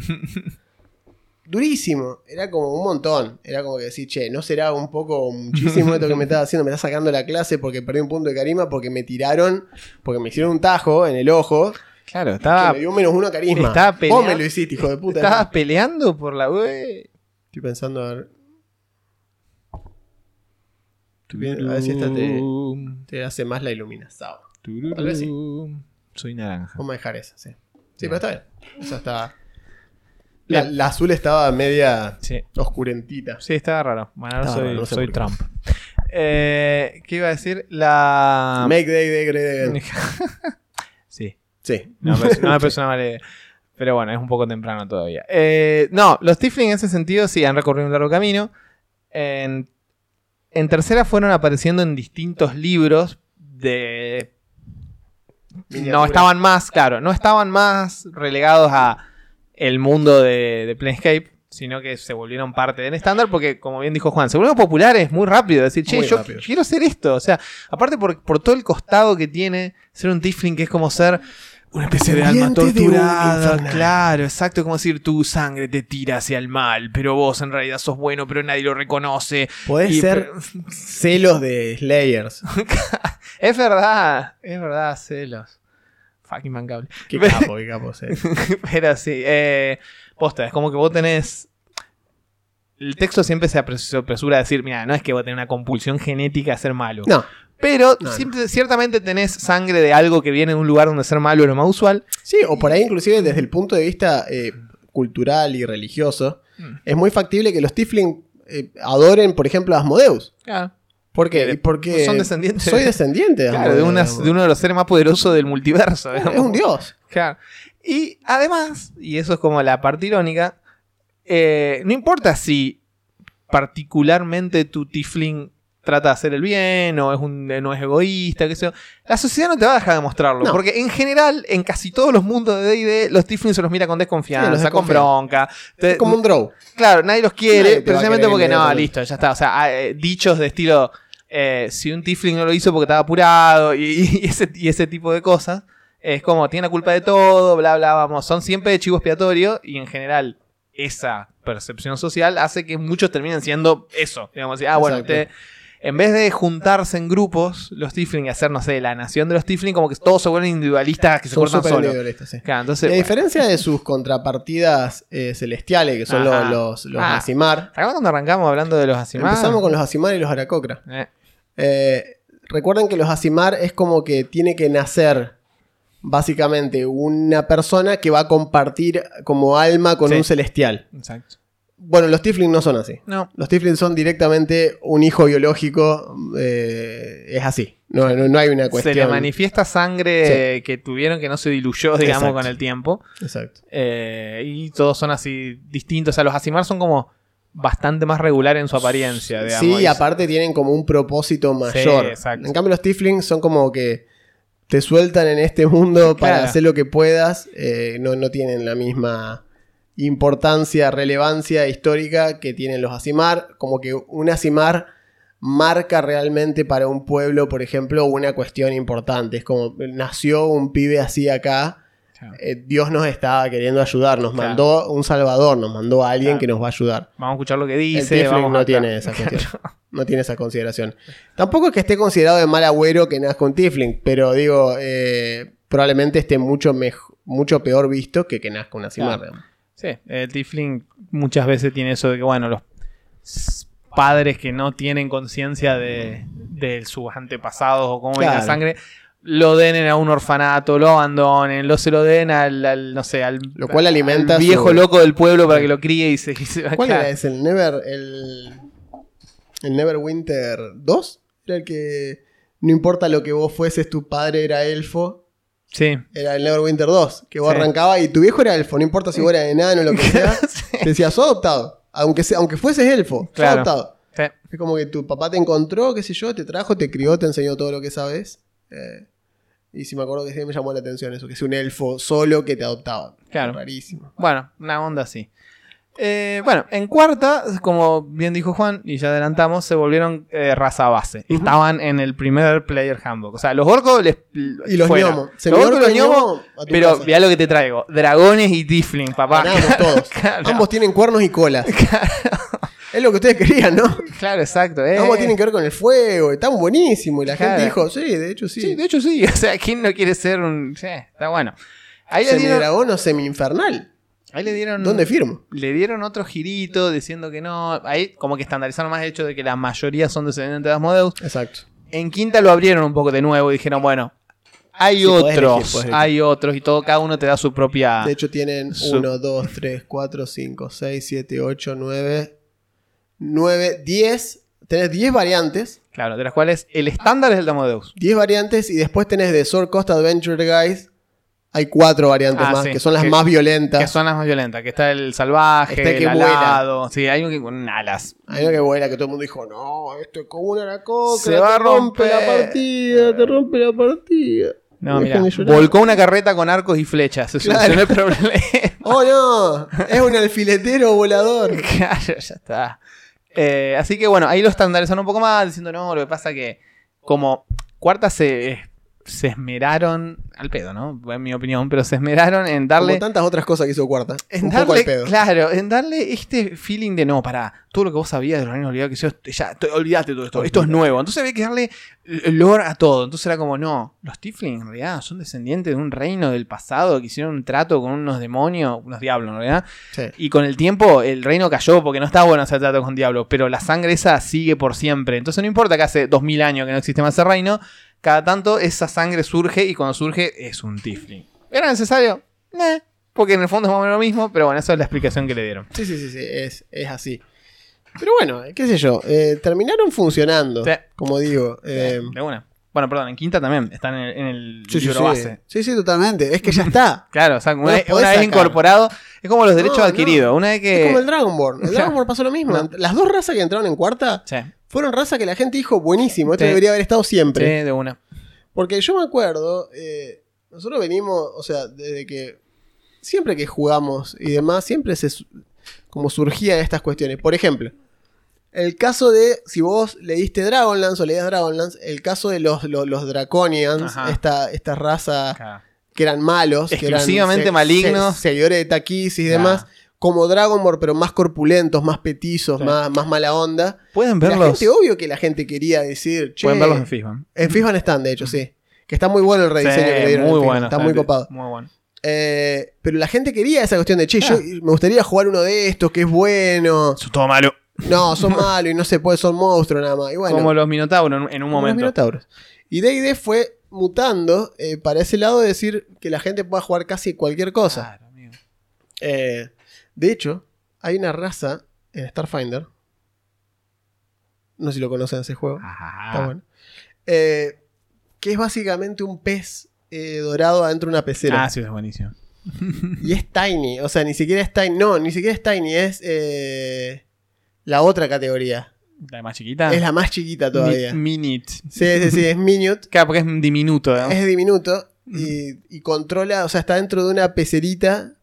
Durísimo, era como un montón. Era como que decir, che, ¿no será un poco muchísimo esto que me estás haciendo? Me estás sacando la clase porque perdí un punto de carisma, porque me tiraron, porque me hicieron un tajo en el ojo, Claro, que estaba, me dio menos uno carisma. estaba Vos peleando- me lo hiciste, hijo de puta. estaba peleando por la web. Estoy pensando a ver. A ver si esta te, te hace más la iluminación. Tal vez sí. Soy naranja. Vamos a dejar esa, sí. Sí, pero está bien. Esa está. La, la azul estaba media Sí. oscurentita. Sí, estaba raro. Bueno, ahora soy, no sé. Trump. Eh, ¿Qué iba a decir? La. Make day day sí, Sí. no me no me parece una mala idea. Pero bueno, es un poco temprano todavía. Eh, no, los Tifling en ese sentido sí han recorrido un largo camino. En, en tercera fueron apareciendo en distintos libros de. No estaban más, claro, no estaban más relegados a el mundo de, de Planescape, sino que se volvieron parte del estándar porque, como bien dijo Juan, se volvieron populares muy rápido. Decir, che, Muy yo rápido. quiero hacer esto. O sea, aparte por, por todo el costado que tiene ser un Tifling, que es como ser una especie de alma de torturada. Claro, exacto. Como decir, tu sangre te tira hacia el mal, pero vos en realidad sos bueno, pero nadie lo reconoce. Podés Y- ser celos de Slayers. Es verdad, es verdad, celos. Fucking mancable. Qué capo, qué capo. sí. Pero sí, eh, posta, es como que vos tenés. El texto siempre se apres- se apresura a decir, mira, no es que vos tenés una compulsión genética a ser malo. No, Pero No, no. siempre- ciertamente tenés sangre de algo que viene de un lugar donde ser malo es lo más usual. sí, o por ahí inclusive desde el punto de vista eh, cultural y religioso, Mm. es muy factible que los Tifling eh, adoren, por ejemplo, a Asmodeus. Claro. ¿Por qué? Y Porque son descendientes. Soy descendiente de Claro, de, uno de los seres más poderosos del multiverso. Es un dios. Claro. Y además, y eso es como la parte irónica, eh, no importa si particularmente tu Tifling trata de hacer el bien o es un, no es egoísta, qué sé yo, la sociedad no te va a dejar de mostrarlo. No. Porque en general, en casi todos los mundos de D&D, los Tiflings se los mira con Sí, desconfianza, los con bronca. Te- Es como un draw. Claro, nadie los quiere, precisamente porque no, listo, ya está. O sea, eh, dichos de estilo, eh, si un Tifling no lo hizo porque estaba apurado y, y ese, y ese tipo de cosas, es como, tiene la culpa de todo, bla, bla, vamos. Son siempre de chivo expiatorio y en general esa percepción social hace que muchos terminen siendo eso. Digamos, así, ah, bueno, usted... En vez de juntarse en grupos, los Tifling y hacer, no sé, la nación de los Tifling, como que todos se vuelven individualistas que se cortan solos. sí. Claro, Y entonces, a bueno, diferencia de sus contrapartidas eh, celestiales, que son lo- Ajá. los, los, Ah. Asimar, ¿te acuerdas cuando arrancamos hablando de los Asimar? empezamos con los Asimar y los Aracocra. Eh, Eh, recuerden que los Asimar es como que tiene que nacer básicamente una persona que va a compartir como alma con Sí. un celestial. exacto. Bueno, los Tiflin no son así. No, Los Tiflin son directamente un hijo biológico. eh, es así. No, no, no hay una cuestión. Se le manifiesta sangre que tuvieron que no se diluyó, digamos, Exacto. con el tiempo. Exacto. Eh, y todos son así distintos. O sea, los Asimar son como bastante más regulares en su apariencia, digamos. Sí, y aparte tienen como un propósito mayor. exacto. En cambio, los Tiflings son como que te sueltan en este mundo para Claro. hacer lo que puedas. eh, no, no tienen la misma importancia, relevancia histórica que tienen los Asimar. Como que un Asimar marca realmente para un pueblo, por ejemplo, una cuestión importante. Es como nació un pibe así acá. Claro. eh, Dios nos estaba queriendo ayudar, nos Claro. mandó un salvador, nos mandó a alguien Claro. que nos va a ayudar. Vamos a escuchar lo que El dice. Vamos no a- tiene esa cuestión. No tiene esa consideración. Tampoco es que esté considerado de mal agüero que nazca un Tifling, pero digo, eh, probablemente esté mucho, mucho peor visto que que nazca una Simar. Claro. Sí, el Tifling muchas veces tiene eso de que, bueno, los padres que no tienen conciencia de, de sus antepasados o cómo viene la Claro. sangre, lo den a un orfanato, lo abandonen, lo se lo den al, al, no sé, al, Lo cual alimenta al viejo su- loco del pueblo para que lo críe y se, y se va ¿Cuál claro. era ese? El Never, el... El Neverwinter 2 era el que no importa lo que vos fueses, tu padre era elfo. Sí. Era el Neverwinter 2, que vos Sí. arrancabas y tu viejo era elfo, no importa si vos eras enano o lo que sea, Sí. te decía, sos adoptado. Aunque, sea- aunque fueses elfo, sos Claro. adoptado. Sí. Es como que tu papá te encontró, qué sé yo, te trajo, te crió, te enseñó todo lo que sabes. Eh, y si me acuerdo que sí me llamó la atención eso, que es un elfo solo que te adoptaba. Claro. Rarísimo. Bueno, una onda así. Eh, bueno, en cuarta, como bien dijo Juan, y ya adelantamos, se volvieron eh, raza base. Estaban en el primer player handbook. O sea, los orcos les. Y los gnomos. Los los Pero mirá lo que te traigo: dragones y tiefling, papá. Ganamos todos. Claro. Ambos tienen cuernos y colas. es lo que ustedes querían, ¿no? Claro, exacto. eh. Ambos tienen que ver con el fuego. Están buenísimos. Y la Claro. gente dijo, sí, de hecho sí. Sí, de hecho sí. O sea, ¿quién no quiere ser un. Sí, está bueno. Ahí. Semidragón o semi-infernal. Ahí le dieron. ¿Dónde firmo? Le dieron otro girito diciendo que no. Ahí como que estandarizaron más el hecho de que la mayoría son descendientes de Asmodeus. Exacto. En quinta lo abrieron un poco de nuevo y dijeron, bueno, hay Sí, otros, elegir, podés elegir. hay otros y todo, cada uno te da su propia... De hecho, tienen Su- 1, 2, 3, 4, 5, 6, 7, 8, 9, 9, 10. Tenés 10 variantes. Claro, de las cuales el estándar es el de Asmodeus. 10 variantes y después tenés de Sword Coast Adventure Guys. Hay 4 variantes Ah, más, sí, que son las que- más violentas. Que son las más violentas, que está el salvaje, Está el que el vuela. alado, sí, hay un que con alas. Hay una que vuela que todo el mundo dijo, no, esto es como una aracoca, Se va a te rompe la romper". partida, te rompe la partida. No, mira, volcó una carreta con arcos y flechas, se Claro. solucionó el problema. Oh no, es un alfiletero volador. Claro, ya está. Eh, así que bueno, ahí lo estandarizaron un poco más, diciendo, no, lo que pasa que como cuarta se, se esmeraron, al pedo, ¿no? En mi opinión, pero se esmeraron en darle... Como tantas otras cosas que hizo Cuarta. En un poco darle, al pedo. claro, en darle este feeling de no, para todo lo que vos sabías de los reinos olvidados, que eso, ya, te- olvidate todo esto, esto es nuevo. Entonces había que darle lore a todo. Entonces era como, no, los Tiflins en realidad son descendientes de un reino del pasado que hicieron un trato con unos demonios, unos diablos en realidad. Sí. Y con el tiempo el reino cayó porque no estaba bueno hacer trato con diablos, pero la sangre esa sigue por siempre. Entonces no importa que hace 2000 años que no existe más ese reino, cada tanto esa sangre surge y cuando surge es un Tiflin. ¿Era necesario? Nah, porque en el fondo es más o menos lo mismo, pero bueno, esa es la explicación que le dieron. Sí, sí, sí, sí, es, es así. Pero bueno, qué sé yo, eh, terminaron funcionando, Sí. como digo. eh, de una. Bueno, perdón, en quinta también están en el, en el sí, sí, libro sí. base. sí, sí, totalmente. Es que ya está. Claro, o sea, una, No vez- una incorporado, es como los derechos No, no. adquiridos. Una vez que. Es como el Dragonborn. El Ya. Dragonborn pasó lo mismo. Las dos razas que entraron en cuarta fueron razas que la gente dijo buenísimo. Esto debería haber estado siempre. sí, de una. Porque yo me acuerdo, eh, nosotros venimos, o sea, desde que siempre que jugamos y demás, siempre se como surgían estas cuestiones. Por ejemplo, el caso de, si vos leíste Dragonlance o leías Dragonlance, el caso de los, los, los Draconians, esta, esta raza que eran malos, que eran Exclusivamente malignos. seguidores de Takis y demás, como Dragonborn, pero más corpulentos, más petizos, Sí. más, más mala onda. Pueden La verlos. gente, obvio que la gente quería decir, che, Pueden verlos en Fishman. en Fishman están, de hecho, sí. Que está muy bueno el rediseño que le dieron. muy bueno. Está muy copado. Muy bueno. Eh, pero la gente quería esa cuestión de, che, Ah. yo me gustaría jugar uno de estos que es bueno. Eso es todo malo. No, son malos y no se puede, son monstruos nada más. Y bueno, como los Minotauros en- un como los momento. Minotauros. Y D&D fue mutando eh, para ese lado de decir que la gente pueda jugar casi cualquier cosa. Claro, amigo. Eh, de hecho, hay una raza en Starfinder. No sé si lo conocen ese juego. Ah. Está bueno. Eh, que es básicamente un pez dorado adentro de una pecera. Ah, sí, es buenísimo. Y es tiny. O sea, ni siquiera es tiny. No, ni siquiera es tiny. Es la otra categoría. La más chiquita. Es la más chiquita todavía. Mi- Minute. Sí, sí, sí. Es minute. Claro, porque es diminuto. ¿no? Es diminuto. Y, y controla. O sea, está dentro de una pecerita.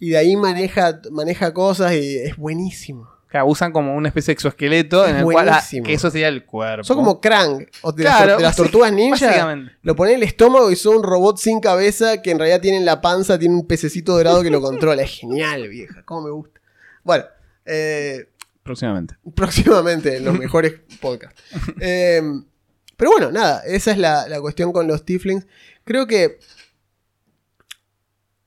Y de ahí maneja, maneja cosas. Y es buenísimo. Claro, usan como una especie de exoesqueleto Es en el cual. ah, buenísimo. que eso sería el cuerpo. Son como Krang. O de, las, Claro, tor- de las tortugas ninja. Lo pone en el estómago y son un robot sin cabeza que en realidad tiene en la panza, tiene un pececito dorado que lo controla. Es genial, vieja. Cómo me gusta. Bueno, eh, Próximamente. próximamente en los mejores podcasts. Eh, pero bueno, nada, esa es la, la cuestión con los Tiflings. Creo que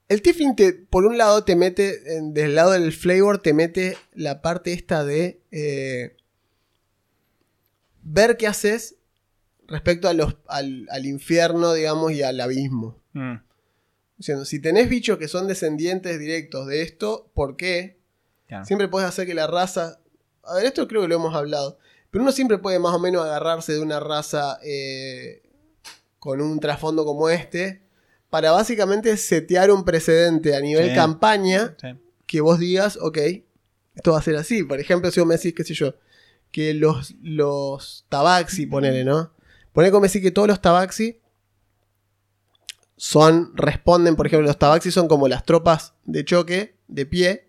el Tifling, te, por un lado, te mete, en- del lado del flavor, te mete la parte esta de eh, ver qué haces respecto a los, al, al infierno, digamos, y al abismo. Mm. Si tenés bichos que son descendientes directos de esto, ¿por qué? Siempre puedes hacer que la raza. A ver, esto creo que lo hemos hablado. Pero uno siempre puede más o menos agarrarse de una raza eh, con un trasfondo como este para básicamente setear un precedente a nivel Sí. campaña Sí. que vos digas, ok, esto va a ser así. Por ejemplo, si vos me decís, qué sé yo, que los, los tabaxi, ponele, ¿no? Ponele como decir que todos los tabaxi son, responden, por ejemplo, los tabaxi son como las tropas de choque, de pie,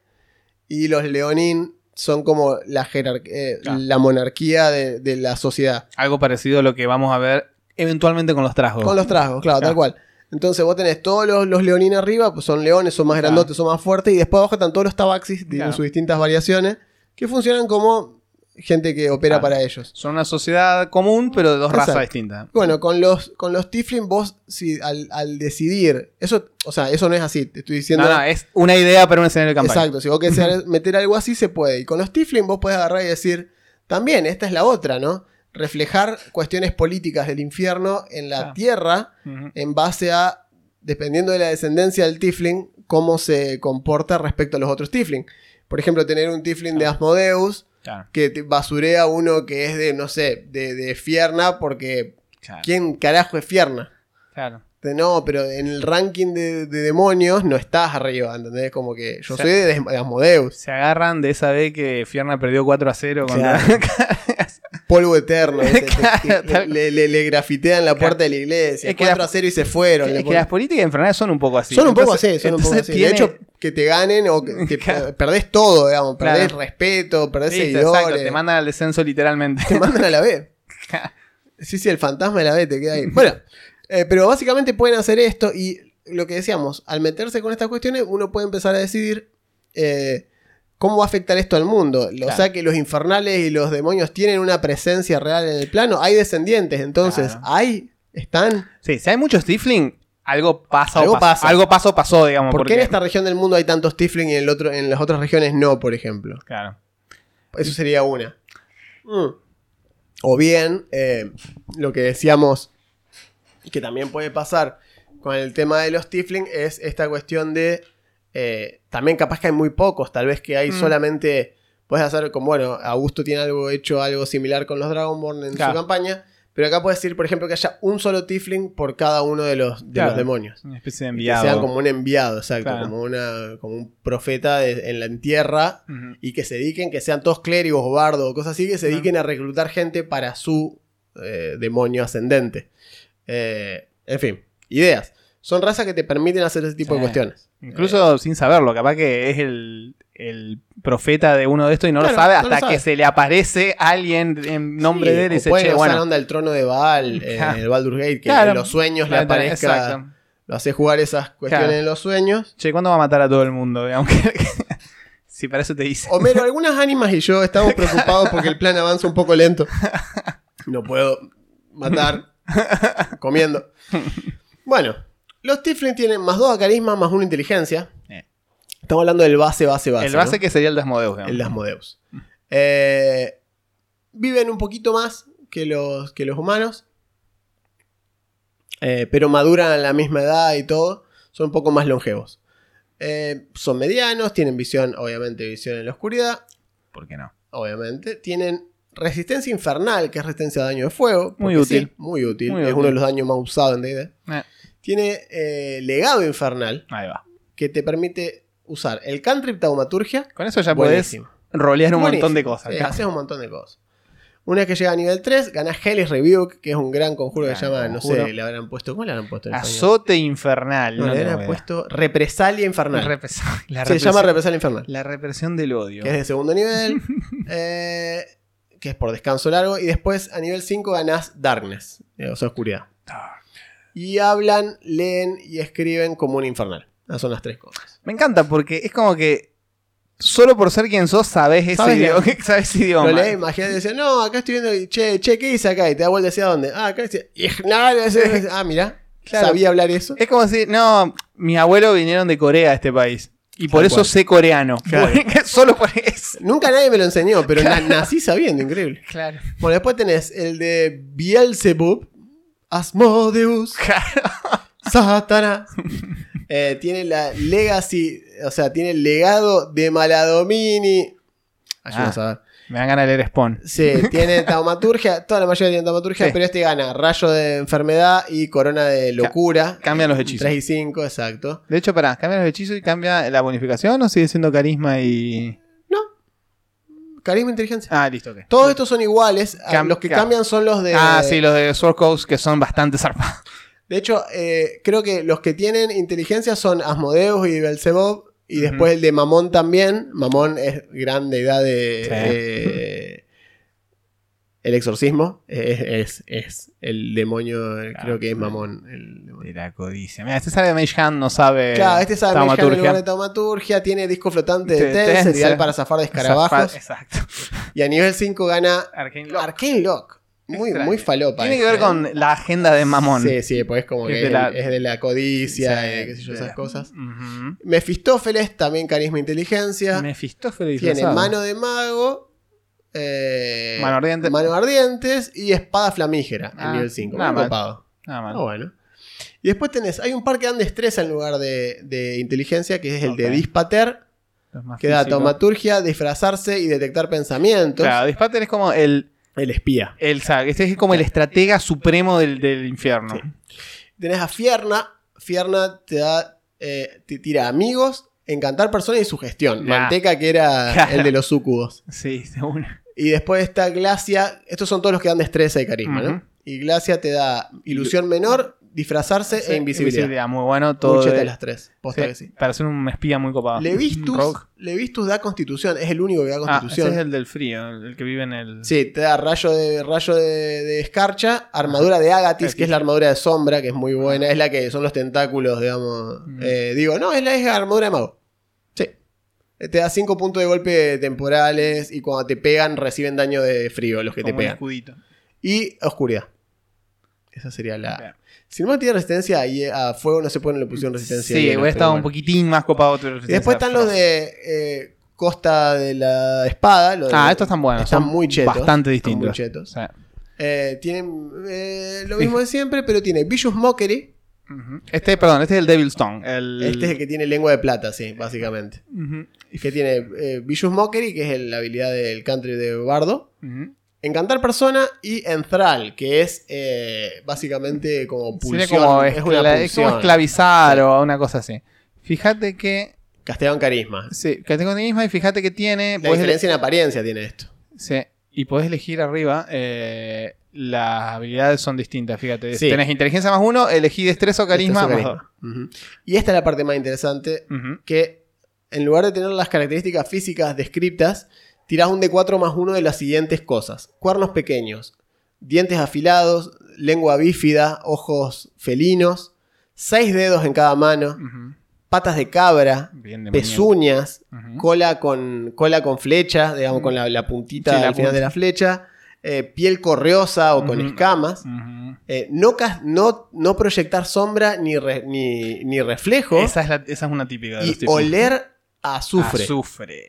y los leonín son como la, eh, Claro. la monarquía de, de la sociedad. Algo parecido a lo que vamos a ver eventualmente con los trasgos. Con los tragos, claro, Claro. tal cual. Entonces vos tenés todos los, los leonín arriba, pues son leones, son más Claro. grandotes, son más fuertes, y después abajo están todos los tabaxis, tienen Claro. sus distintas variaciones, que funcionan como gente que opera Claro. para ellos. Son una sociedad común, pero de dos Exacto. razas distintas. Bueno, con los, con los Tiflin vos, si, al, al decidir, eso, o sea, eso no es así, te estoy diciendo... No, no, es una idea para un escenario de campaña. Exacto, si vos querés meter algo así, se puede. Y con los Tiflin vos podés agarrar y decir, también, esta es la otra, ¿no? Reflejar cuestiones políticas del infierno en la Claro. tierra en base a, dependiendo de la descendencia del Tiflin, cómo se comporta respecto a los otros Tiflin. Por ejemplo, tener un Tiflin de Asmodeus Claro, que te basurea uno que es de, no sé, de, de Fierna, porque claro, ¿quién carajo es Fierna? claro. De, No, pero en el ranking de, de demonios no estás arriba, ¿entendés? Como que yo O sea- soy de, de Asmodeus. Se agarran de esa vez que Fierna perdió 4 a 0 contra. polvo eterno. le, le- le grafitean la puerta de la iglesia. Es que 4 la- a 0 y se fueron. es que las políticas infernales son un poco así. son un poco Entonces- así, son un poco así. tiene- De hecho, que te ganen o que, perdés todo, digamos. Perdés Claro. respeto, perdés Listo, seguidores. exacto, te mandan al descenso literalmente. te mandan a la B. Sí, sí, el fantasma de la B te queda ahí. Bueno, eh, pero básicamente pueden hacer esto y lo que decíamos, al meterse con estas cuestiones, uno puede empezar a decidir eh, cómo va a afectar esto al mundo. O Claro. sea que los infernales y los demonios tienen una presencia real en el plano. Hay descendientes, entonces, Claro. hay, están. Sí, si hay muchos Tifling, algo pasa Algo o pasó. pasa. Algo pasó, pasó, digamos. ¿Por qué en porque- esta región del mundo hay tantos Tifling y en, el otro, en las otras regiones no, por ejemplo? Claro. Eso sería una. Mm. O bien, eh, lo que decíamos, que también puede pasar con el tema de los Tifling, es esta cuestión de. Eh, también capaz que hay muy pocos, tal vez que hay Mm. solamente. Puedes hacer como, bueno, Augusto tiene algo hecho algo similar con los Dragonborn en Claro. su campaña. Pero acá puedes decir, por ejemplo, que haya un solo Tifling por cada uno de los, de Claro. los demonios. Una especie de Que enviado. sean como un enviado, exacto. Claro. Como, una, como un profeta de- en la tierra y que se dediquen, que sean todos clérigos o bardos o cosas así, que se dediquen a reclutar gente para su eh, demonio ascendente. Eh, en fin, ideas. Son razas que te permiten hacer ese tipo de cuestiones. Incluso sin saberlo, capaz que es el, el profeta de uno de estos y no Claro, lo sabe no hasta lo sabe. que se le aparece alguien en nombre Sí, de él y o dice, pueden che, bueno. onda el trono de Baal, eh, el Baldur's Gate, que Claro. en los sueños le aparezca, exacto. lo hace jugar esas cuestiones en los sueños. Che, ¿cuándo va a matar a todo el mundo? Aunque si para eso te dice. Homero, algunas ánimas y yo estamos preocupados porque el plan avanza un poco lento. No puedo matar comiendo. Bueno, los Tiflin tienen más dos a carisma, más una inteligencia. Eh. Estamos hablando del base, base, base. el base ¿no? que sería el de Asmodeus. digamos. El de Asmodeus. Eh, viven un poquito más que los, que los humanos. Eh, pero maduran a la misma edad y todo. Son un poco más longevos. Son medianos, tienen visión, obviamente, visión en la oscuridad. ¿Por qué no? Obviamente. Tienen resistencia infernal, que es resistencia a daño de fuego. Muy útil. sí, muy útil. Muy es uno de los daños más usados en D&D. Tiene eh, legado infernal, ahí va. que te permite usar el cantrip taumaturgia. Con eso ya Buenísimo. rolear un montón de cosas. Sí, haces un montón de cosas. Una vez que llega a nivel 3, ganás Hellish Rebuke, que es un gran conjuro que Gran se llama, no sé, le habrán puesto. ¿Cómo le habrán puesto en español? Azote infernal. No, no le habrán puesto Represalia Infernal. La se llama Represalia Infernal. La represión del odio. Que es de segundo nivel. eh, que es por descanso largo. Y después a nivel 5 ganás Darkness, eh, o sea, oscuridad. Y hablan, leen y escriben como un infernal. Esas son las tres cosas. Me encanta porque es como que solo por ser quien sos sabes ese Sabes idioma. idioma. Lo lees, imagínate, decía, no, acá estoy viendo, y, che, che, ¿qué dice acá? Y te da vuelta hacia dónde. Ah, acá ese- ah, mira, Claro. sabía hablar eso. Es como si, no, mis abuelos vinieron de Corea a este país. Y por Tal eso cual. sé coreano. Claro. Solo por eso. Nunca nadie me lo enseñó, pero na- nací sabiendo, increíble. Claro. Bueno, después tenés el de Beelzebub, Asmodeus, Satanás. Eh, tiene la legacy, o sea, tiene el legado de Maladomini. Ayúdanos Ah. a ver. Me dan ganas de leer Spawn. Sí, tiene taumaturgia, toda la mayoría tiene taumaturgia, Sí. pero este gana rayo de enfermedad y corona de locura. Cambian los hechizos. 3 y 5, exacto. De hecho, pará, ¿cambia los hechizos y cambia la bonificación o sigue siendo carisma y. Carisma e inteligencia. Ah, listo, ok. Todos estos son iguales. a- Cam- los que cam- cambian son los de. Ah, sí, los de Sword Coast que son bastante zarpados. De hecho, eh, creo que los que tienen inteligencia son Asmodeus y Belzebub. Y después el de Mamón también. Mamón es gran deidad de. Sí. eh, el exorcismo. Es, es- es el demonio, eh, Claro. creo que es Mamón. el demonio. De la codicia. Mira, este sabe de Mage Hand, no sabe. Claro, este sabe Mage Hand lugar de taumaturgia. tiene disco flotante de Tenser. ideal para zafar de escarabajos. Exacto. Y a nivel 5 gana Arcane Lock. Arcane Lock. Muy, Extraño. muy falopa. Tiene que este, ver ¿eh? con la agenda de Mamón. Sí, sí, pues es como Es que de es, la- es de la codicia, Sí, y qué sé yo, de esas la- cosas. Ujú. Mefistófeles, también carisma e inteligencia. Mefistófeles Tiene mano de mago. Eh, Mano ardiente. mano ardientes y espada flamígera Ah, en nivel 5. nada mal. copado. Nada mal. Ah, bueno. Y después tenés, hay un par que dan destreza en lugar de, de inteligencia, que es el de. Dispater, que da taumaturgia, disfrazarse y detectar pensamientos. Claro, Dispater es como el. El espía. el este es como el estratega supremo del, del infierno. Tenés a Fierna. Fierna te da. eh, te tira amigos, encantar personas y sugestión. Ya. Manteca, que era Claro. el de los sucubos. Sí, una. Y después está Glacia. Estos son todos los que dan destreza y carisma. ¿no? Y Glacia te da ilusión menor, disfrazarse e invisibilidad. Muy bueno, todo. Cheta de- las tres. Posta sí, que sí. Para ser un espía muy copado. Levistus. Levistus da constitución. Es el único que da Ah, ese constitución. es el del frío, el que vive en el. Sí, te da rayo de rayo de, de escarcha, armadura de Agatis, que es la armadura de sombra, que es muy buena, es la que son los tentáculos, digamos. Mm. Eh, digo, no, es la, es la armadura de mago. Eh, Te da 5 puntos de golpe temporales y cuando te pegan reciben daño de frío los que te un pegan. escudito. Y oscuridad. Esa sería la. Si no tiene resistencia y a fuego no se pone, le pusieron resistencia. a Sí, hubiera estado un poquitín más copado. tu Y resistencia después están los de eh, Costa de la Espada. los de- Ah, estos están buenos. Están son muy chetos. Bastante están distintos. Muy chetos. Eh, tienen eh, lo mismo de siempre, pero tiene Vicious Mockery. Este, perdón, este es el Devil's Tongue. El... Este es el que tiene lengua de plata, sí, básicamente. Ujú, Y que tiene eh, Vicious Mockery, que es el- la habilidad del country de Bardo. Encantar persona y Enthrall, que es eh, básicamente como Sería pulsión. como, es una escla- es como esclavizar Sí. o una cosa así. Fíjate que. Castellón carisma. Sí, tengo misma y fíjate que tiene. La diferencia en apariencia tiene esto. sí, y podés elegir arriba. eh, las habilidades son distintas, fíjate. Sí. Tenés inteligencia más uno, elegí destreza o carisma Destreza más. Y esta es la parte más interesante, que en lugar de tener las características físicas descriptas, tirás un D4 más uno de las siguientes cosas. Cuernos pequeños, dientes afilados, lengua bífida, ojos felinos, seis dedos en cada mano, patas de cabra, Bien de pezuñas, cola con, cola con flecha, digamos, con la, la puntita Sí, la al final punta. de la flecha, eh, piel correosa o con escamas. Eh, no, no, no proyectar sombra ni, re- ni, ni reflejo. Esa, es la- esa es una típica de los y tipos. oler a azufre. Azufre.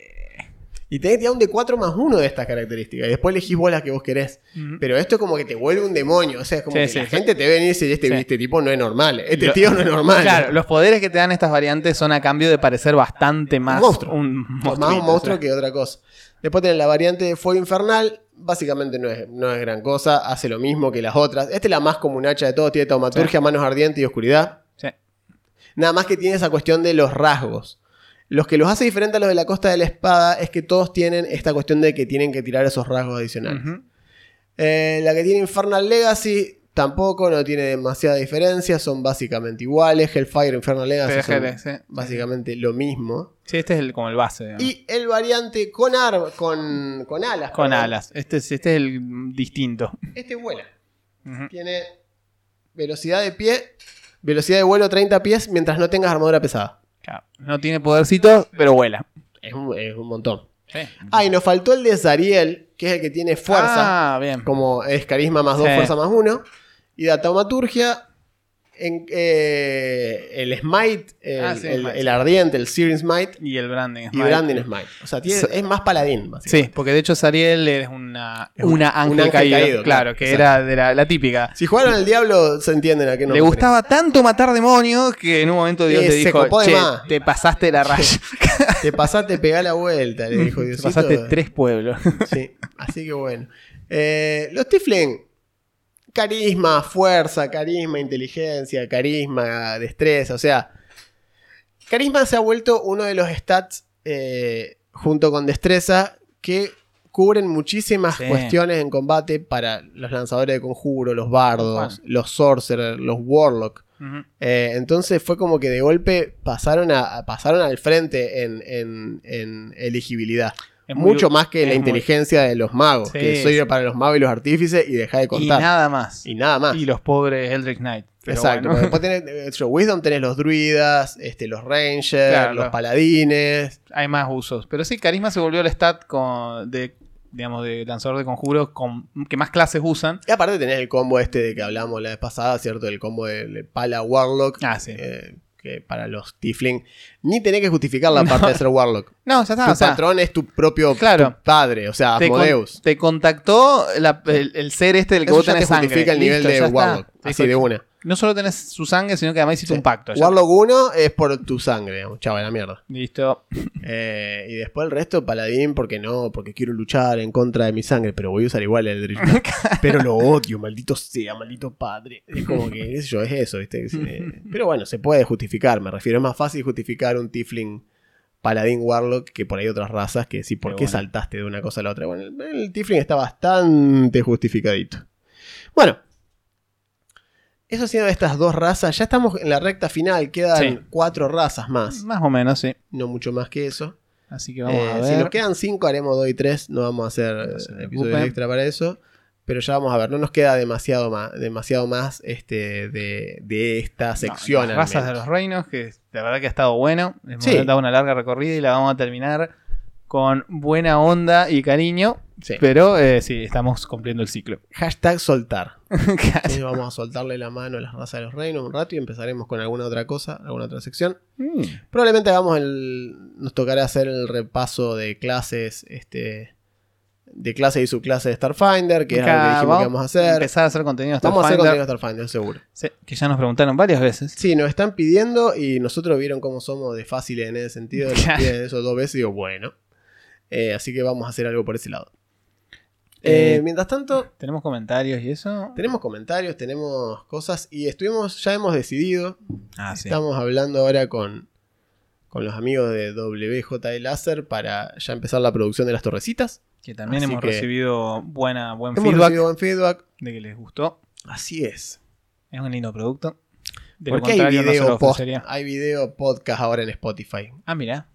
Y tenés que tirar un de 4 más 1 de estas características. Y después elegís vos las que vos querés. Pero esto es como que te vuelve un demonio. O sea, es como Sí, que sí, la sí. gente te ve y dice: este, este tipo no es normal. Este Lo- tío no es normal. Claro, los poderes que te dan estas variantes son a cambio de parecer bastante más monstruo. un más un monstruo o sea. que otra cosa. Después tenés la variante de fuego infernal. Básicamente no es, no es gran cosa. Hace lo mismo que las otras. Esta es la más comunacha de todos. Tiene taumaturgia, manos ardientes y oscuridad. Sí. Nada más que tiene esa cuestión de los rasgos. Los que los hace diferentes a los de la costa de la espada es que todos tienen esta cuestión de que tienen que tirar esos rasgos adicionales. Eh, la que tiene Infernal Legacy tampoco no tiene demasiada diferencia, son básicamente iguales. Hellfire, Infernal Legacy son PGL, sí. básicamente lo mismo. Sí, este es el, como el base. digamos. Y el variante con, ar- con, con alas. Con alas. Este es, este es el distinto. Este vuela. Tiene velocidad de pie, velocidad de vuelo 30 pies mientras no tengas armadura pesada. Claro. No tiene podercitos, pero vuela. Es un, es un montón. Sí. Ah, y nos faltó el de Zariel, que es el que tiene fuerza. Ah, bien. Como es carisma más 2, Sí. fuerza más 1. Y da taumaturgia, en, eh, el Smite, el, Ah, sí, el- Smite, el sí. ardiente, el Searing Smite Y el branding. y Smite. Branding Smite. O sea, tiene- es más paladín, Sí, porque de hecho Sariel es una, Es un- una un ángel, ángel caído, caído, Claro, que exacto. era de la, la típica. Si jugaron al diablo, se entienden a qué no Le gustaba tanto matar demonios que en un momento Dios Eh, le se dijo, de che, más". te pasaste la raya. Te pasaste, pegá la vuelta, le dijo te Diosito. pasaste tres pueblos. Sí, así que bueno. Eh, los Tiflin, carisma, fuerza, carisma, inteligencia, carisma, destreza. O sea, carisma se ha vuelto uno de los stats eh, junto con destreza que cubren muchísimas Sí. cuestiones en combate para los lanzadores de conjuro, los bardos, los sorcerers, los warlock. Eh, entonces fue como que de golpe pasaron, a- pasaron al frente en, en- en elegibilidad. Es muy- Mucho más que la muy- inteligencia de los magos. Sí, que soy sí. para los magos y los artífices y deja de Y contar. nada más. Y nada más. Y los pobres Eldritch Knight. Pero Exacto. bueno. Después tenés, eh, yo, Wisdom tenés los druidas, este, los rangers, Claro, los los- paladines. Hay más usos. Pero sí, Carisma se volvió el stat con, de, digamos, de lanzador de conjuros con, que más clases usan. Y aparte tenés el combo este de que hablamos la vez pasada, ¿cierto? El combo de, de Pala Warlock. Ah, sí. eh, que para los Tifling. Ni tenés que justificar la No. parte de ser Warlock. No, ya está. tu o sea, patrón es tu propio Claro. tu padre, o sea, te, con- Asmodeus. te contactó la- el, el ser este del que Eso vos ya tenés te sangre. justifica el nivel Listo, de está. Warlock. Así de una. No solo tenés su sangre, sino que además hiciste Sí. un pacto. ya. Warlock 1 es por tu sangre, digamos, chava, la mierda. Listo. Eh, y después el resto, paladín, porque no, porque quiero luchar en contra de mi sangre, pero voy a usar igual el Eldritch pero lo odio, maldito sea, maldito padre. Es como que, qué sé yo, es eso, ¿viste? Es, eh, pero bueno, se puede justificar, me refiero. Es más fácil justificar un Tifling paladín Warlock que por ahí otras razas que sí, ¿por Pero qué bueno. saltaste de una cosa a la otra? Bueno, el, el Tifling está bastante justificadito. Bueno. Eso siendo estas dos razas, ya estamos en la recta final, quedan Sí. cuatro razas más, Más o menos, sí. no mucho más que eso. Así que vamos Eh, a ver. Si nos quedan 5, haremos 2 y 3. No vamos a hacer No eh, episodios extra para eso. Pero ya vamos a ver. No nos queda demasiado más, demasiado más este, de, de esta No, sección. las razas de los reinos, que la verdad que ha estado bueno. Hemos Sí. dado una larga recorrida y la vamos a terminar con buena onda y cariño. Sí. Pero eh, sí, estamos cumpliendo el ciclo. Hashtag soltar. Sí, vamos a soltarle la mano a las razas de los reinos un rato y empezaremos con alguna otra cosa, alguna otra sección. Mm. Probablemente hagamos el. Nos tocará hacer el repaso de clases. Este. De clase y subclase de Starfinder, que es algo que Acá dijimos que vamos a hacer. Empezar a hacer contenido de Vamos a hacer Starfinder. contenido de Starfinder, seguro. Sí, que ya nos preguntaron varias veces. Sí, nos están pidiendo y nosotros vieron cómo somos de fáciles en ese sentido. Nos piden eso dos veces y digo, bueno. Eh, así que vamos a hacer algo por ese lado. Eh, Eh, mientras tanto, Tenemos comentarios y eso. tenemos comentarios, tenemos cosas y estuvimos, ya hemos decidido. Ah, sí. Estamos hablando ahora con, con los amigos de WJ Láser para ya empezar la producción de las torrecitas. Que también Así hemos que- recibido buena, buen Hemos feedback recibido buen feedback. de que les gustó. Así es. Es un lindo producto. De Porque hay no video, post- ofrecería. hay video podcast ahora en Spotify. Ah, mira.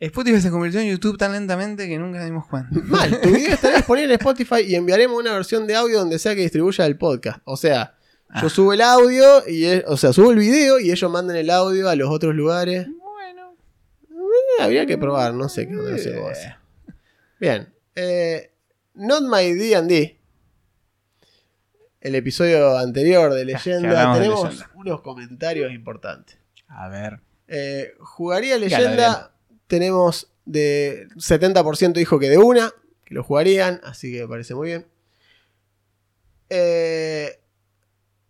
Spotify se convirtió en YouTube tan lentamente que nunca dimos cuenta. Mal, tu video estará disponible en Spotify y enviaremos una versión de audio donde sea que distribuya el podcast. O sea, yo Ah. subo el audio y e- o sea, subo el video y ellos mandan el audio a los otros lugares. Bueno. Eh, habría que probar, no sé qué onda se puede hacer. Bien. eh, Not My D&D. El episodio anterior de que Leyenda. de tenemos Leyenda. unos comentarios importantes. A ver. Eh, jugaría leyenda. Tenemos de 70% dijo que de una, que lo jugarían, así que me parece muy bien. Eh,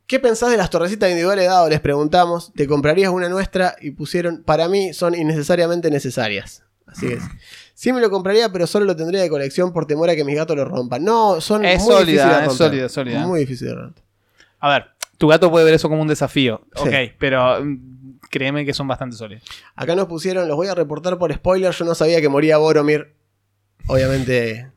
¿Qué pensás de las torrecitas individuales dado? Les preguntamos. ¿Te comprarías una nuestra? Y pusieron, para mí son innecesariamente necesarias. Así es. Sí me lo compraría, pero solo lo tendría de colección por temor a que mis gatos lo rompan. No, son Es muy sólida, difíciles de es romper. sólida, sólida. Muy difíciles de romper. A ver, tu gato puede ver eso como un desafío. Sí. Ok, pero créeme que son bastante sólidos. Acá nos pusieron, los voy a reportar por spoiler, yo no sabía que moría Boromir. Obviamente.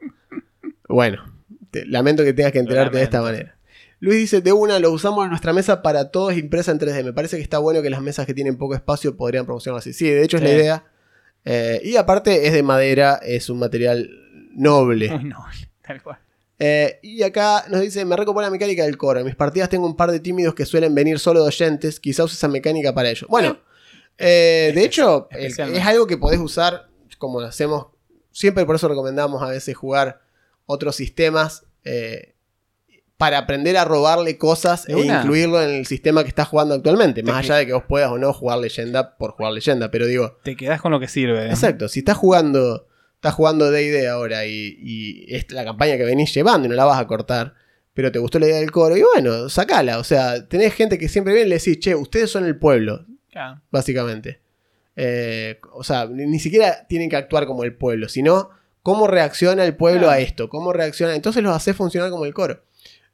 bueno, te- lamento que tengas que enterarte de esta manera. Luis dice, de una, lo usamos en nuestra mesa para todos impresa en 3D. Me parece que está bueno que las mesas que tienen poco espacio podrían promocionar así. Sí, de hecho es la idea. Eh, y aparte es de madera, es un material noble. Muy noble, tal cual. Eh, y acá nos dice, me recopó la mecánica del core. En mis partidas tengo un par de tímidos que suelen venir solo de oyentes. Quizá use esa mecánica para ello. Bueno, eh, de hecho, el- Especialmente. es algo que podés usar como lo hacemos. Siempre por eso recomendamos a veces jugar otros sistemas. eh, para aprender a robarle cosas e una. incluirlo en el sistema que estás jugando actualmente. Más allá de que vos puedas o no jugar leyenda por jugar leyenda. Pero digo, Te quedás con lo que sirve. ¿eh? exacto, si estás jugando, estás jugando DD ahora y, y es la campaña que venís llevando y no la vas a cortar. Pero te gustó la idea del coro, y bueno, sacala. O sea, tenés gente que siempre viene y le decís, che, ustedes son el pueblo, básicamente. Eh, o sea, ni, siquiera tienen que actuar como el pueblo, sino cómo reacciona el pueblo a esto, cómo reacciona. Entonces los hace funcionar como el coro.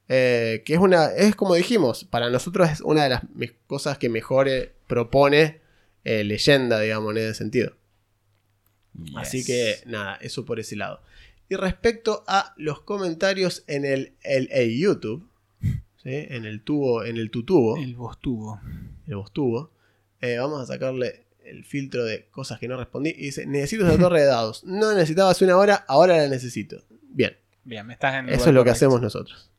Eh, que es una, es como dijimos, para nosotros es una de las cosas que mejor eh, propone leyenda, digamos, en ese sentido. Así que nada, eso por ese lado. Y respecto a los comentarios en el, el- el YouTube, ¿sí? en el tubo, en el tutubo, El vos tuvo. el voz tubo. Eh, vamos a sacarle el filtro de cosas que no respondí. Y dice, necesito esa torre de dados. No necesitaba hace una hora, ahora la necesito. Bien, Bien, me estás en el eso es lo que hacemos nosotros.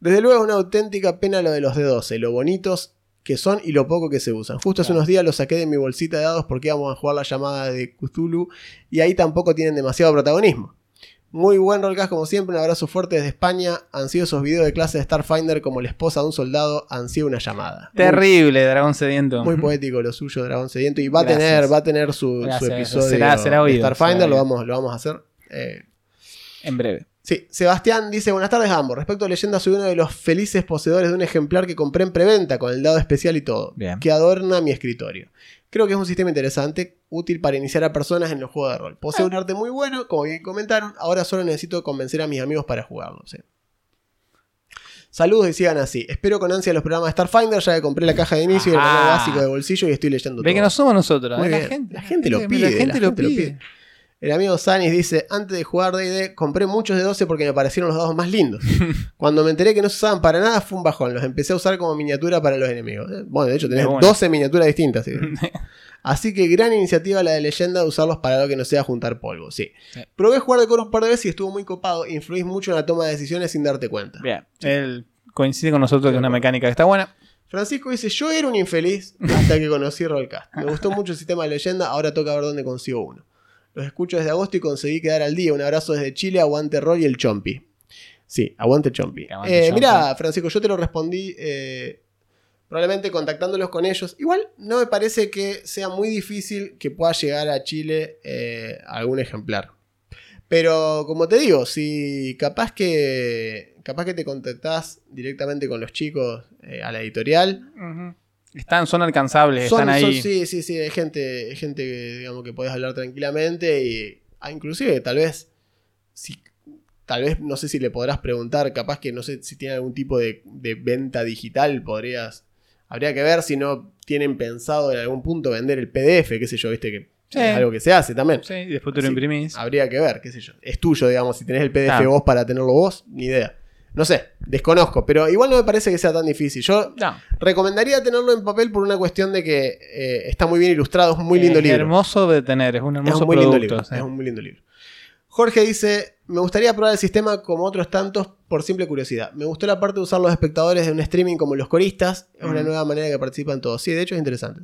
Desde luego es una auténtica pena lo de los D12, lo bonitos que son y lo poco que se usan. Justo hace unos días los saqué de mi bolsita de dados porque íbamos a jugar la llamada de Cthulhu y ahí tampoco tienen demasiado protagonismo. Muy buen rollcast como siempre, un abrazo fuerte desde España. Han sido esos videos de clase de Starfinder como la esposa de un soldado, han sido una llamada. Terrible, dragón sediento. muy poético lo suyo, Dragón Sediento. Y va a tener, va a tener su, episodio Será- será de Starfinder, será lo vamos, lo vamos a hacer. Eh, En breve. Sí, Sebastián dice, buenas tardes a ambos. Respecto a leyenda, soy uno de los felices poseedores de un ejemplar que compré en preventa con el dado especial y todo, Bien. que adorna mi escritorio. Creo que es un sistema interesante, útil para iniciar a personas en los juegos de rol. Posee un arte muy bueno, como bien comentaron, ahora solo necesito convencer a mis amigos para jugarlo. sí. Saludos y sigan así. Espero con ansia los programas de Starfinder, ya que compré la caja de inicio y el manual básico de bolsillo y estoy leyendo Ve todo. que no somos nosotros. Muy ¿eh? la, gente, La gente lo la pide, gente la gente lo pide. pide. El amigo Sanis dice, antes de jugar D&D compré muchos de 12 porque me parecieron los dados más lindos. Cuando me enteré que no se usaban para nada fue un bajón, los empecé a usar como miniatura para los enemigos. Eh, Bueno, de hecho tenés De una. 12 miniaturas distintas. ¿sí? Así que gran iniciativa la de leyenda de usarlos para lo que no sea juntar polvo, sí. Sí. Probé jugar de coro un par de veces y estuvo muy copado, influís mucho en la toma de decisiones sin darte cuenta. Bien. Él coincide con nosotros que es una mecánica que está buena. Francisco dice, yo era un infeliz hasta que conocí Rollcast. Me gustó mucho el sistema de leyenda, ahora toca ver dónde consigo uno. Los escucho desde agosto y conseguí quedar al día. Un abrazo desde Chile, aguante Roll y el Chompi. Sí, aguante Chompi. Eh, Chompi. Mira, Francisco, yo te lo respondí eh, probablemente contactándolos con ellos. Igual no me parece que sea muy difícil que pueda llegar a Chile eh, algún ejemplar. Pero como te digo, si capaz que capaz que te contactás directamente con los chicos eh, a la editorial, Están, son alcanzables, son- están ahí. son- sí, sí, sí, hay gente, gente que, digamos, que podés hablar tranquilamente y ah, inclusive tal vez, si, tal vez no sé si le podrás preguntar, capaz que no sé si tiene algún tipo de, de venta digital, podrías, habría que ver si no tienen pensado en algún punto vender el PDF, qué sé yo, viste que Sí. es algo que se hace también. Sí, y después tú lo Sí. imprimís. Habría que ver, qué sé yo. Es tuyo, digamos, si tenés el PDF vos para tenerlo vos, ni idea. No sé, desconozco, pero igual no me parece que sea tan difícil. Yo No. Recomendaría tenerlo en papel por una cuestión de que eh, está muy bien ilustrado, es un muy lindo Es libro. hermoso de tener, es un es hermoso un muy lindo producto. libro. sí. Es un muy lindo libro. Jorge dice: Me gustaría probar el sistema como otros tantos por simple curiosidad. Me gustó la parte de usar los espectadores de un streaming como los coristas. Es una Mm. nueva manera que participan todos. Sí, de hecho es interesante.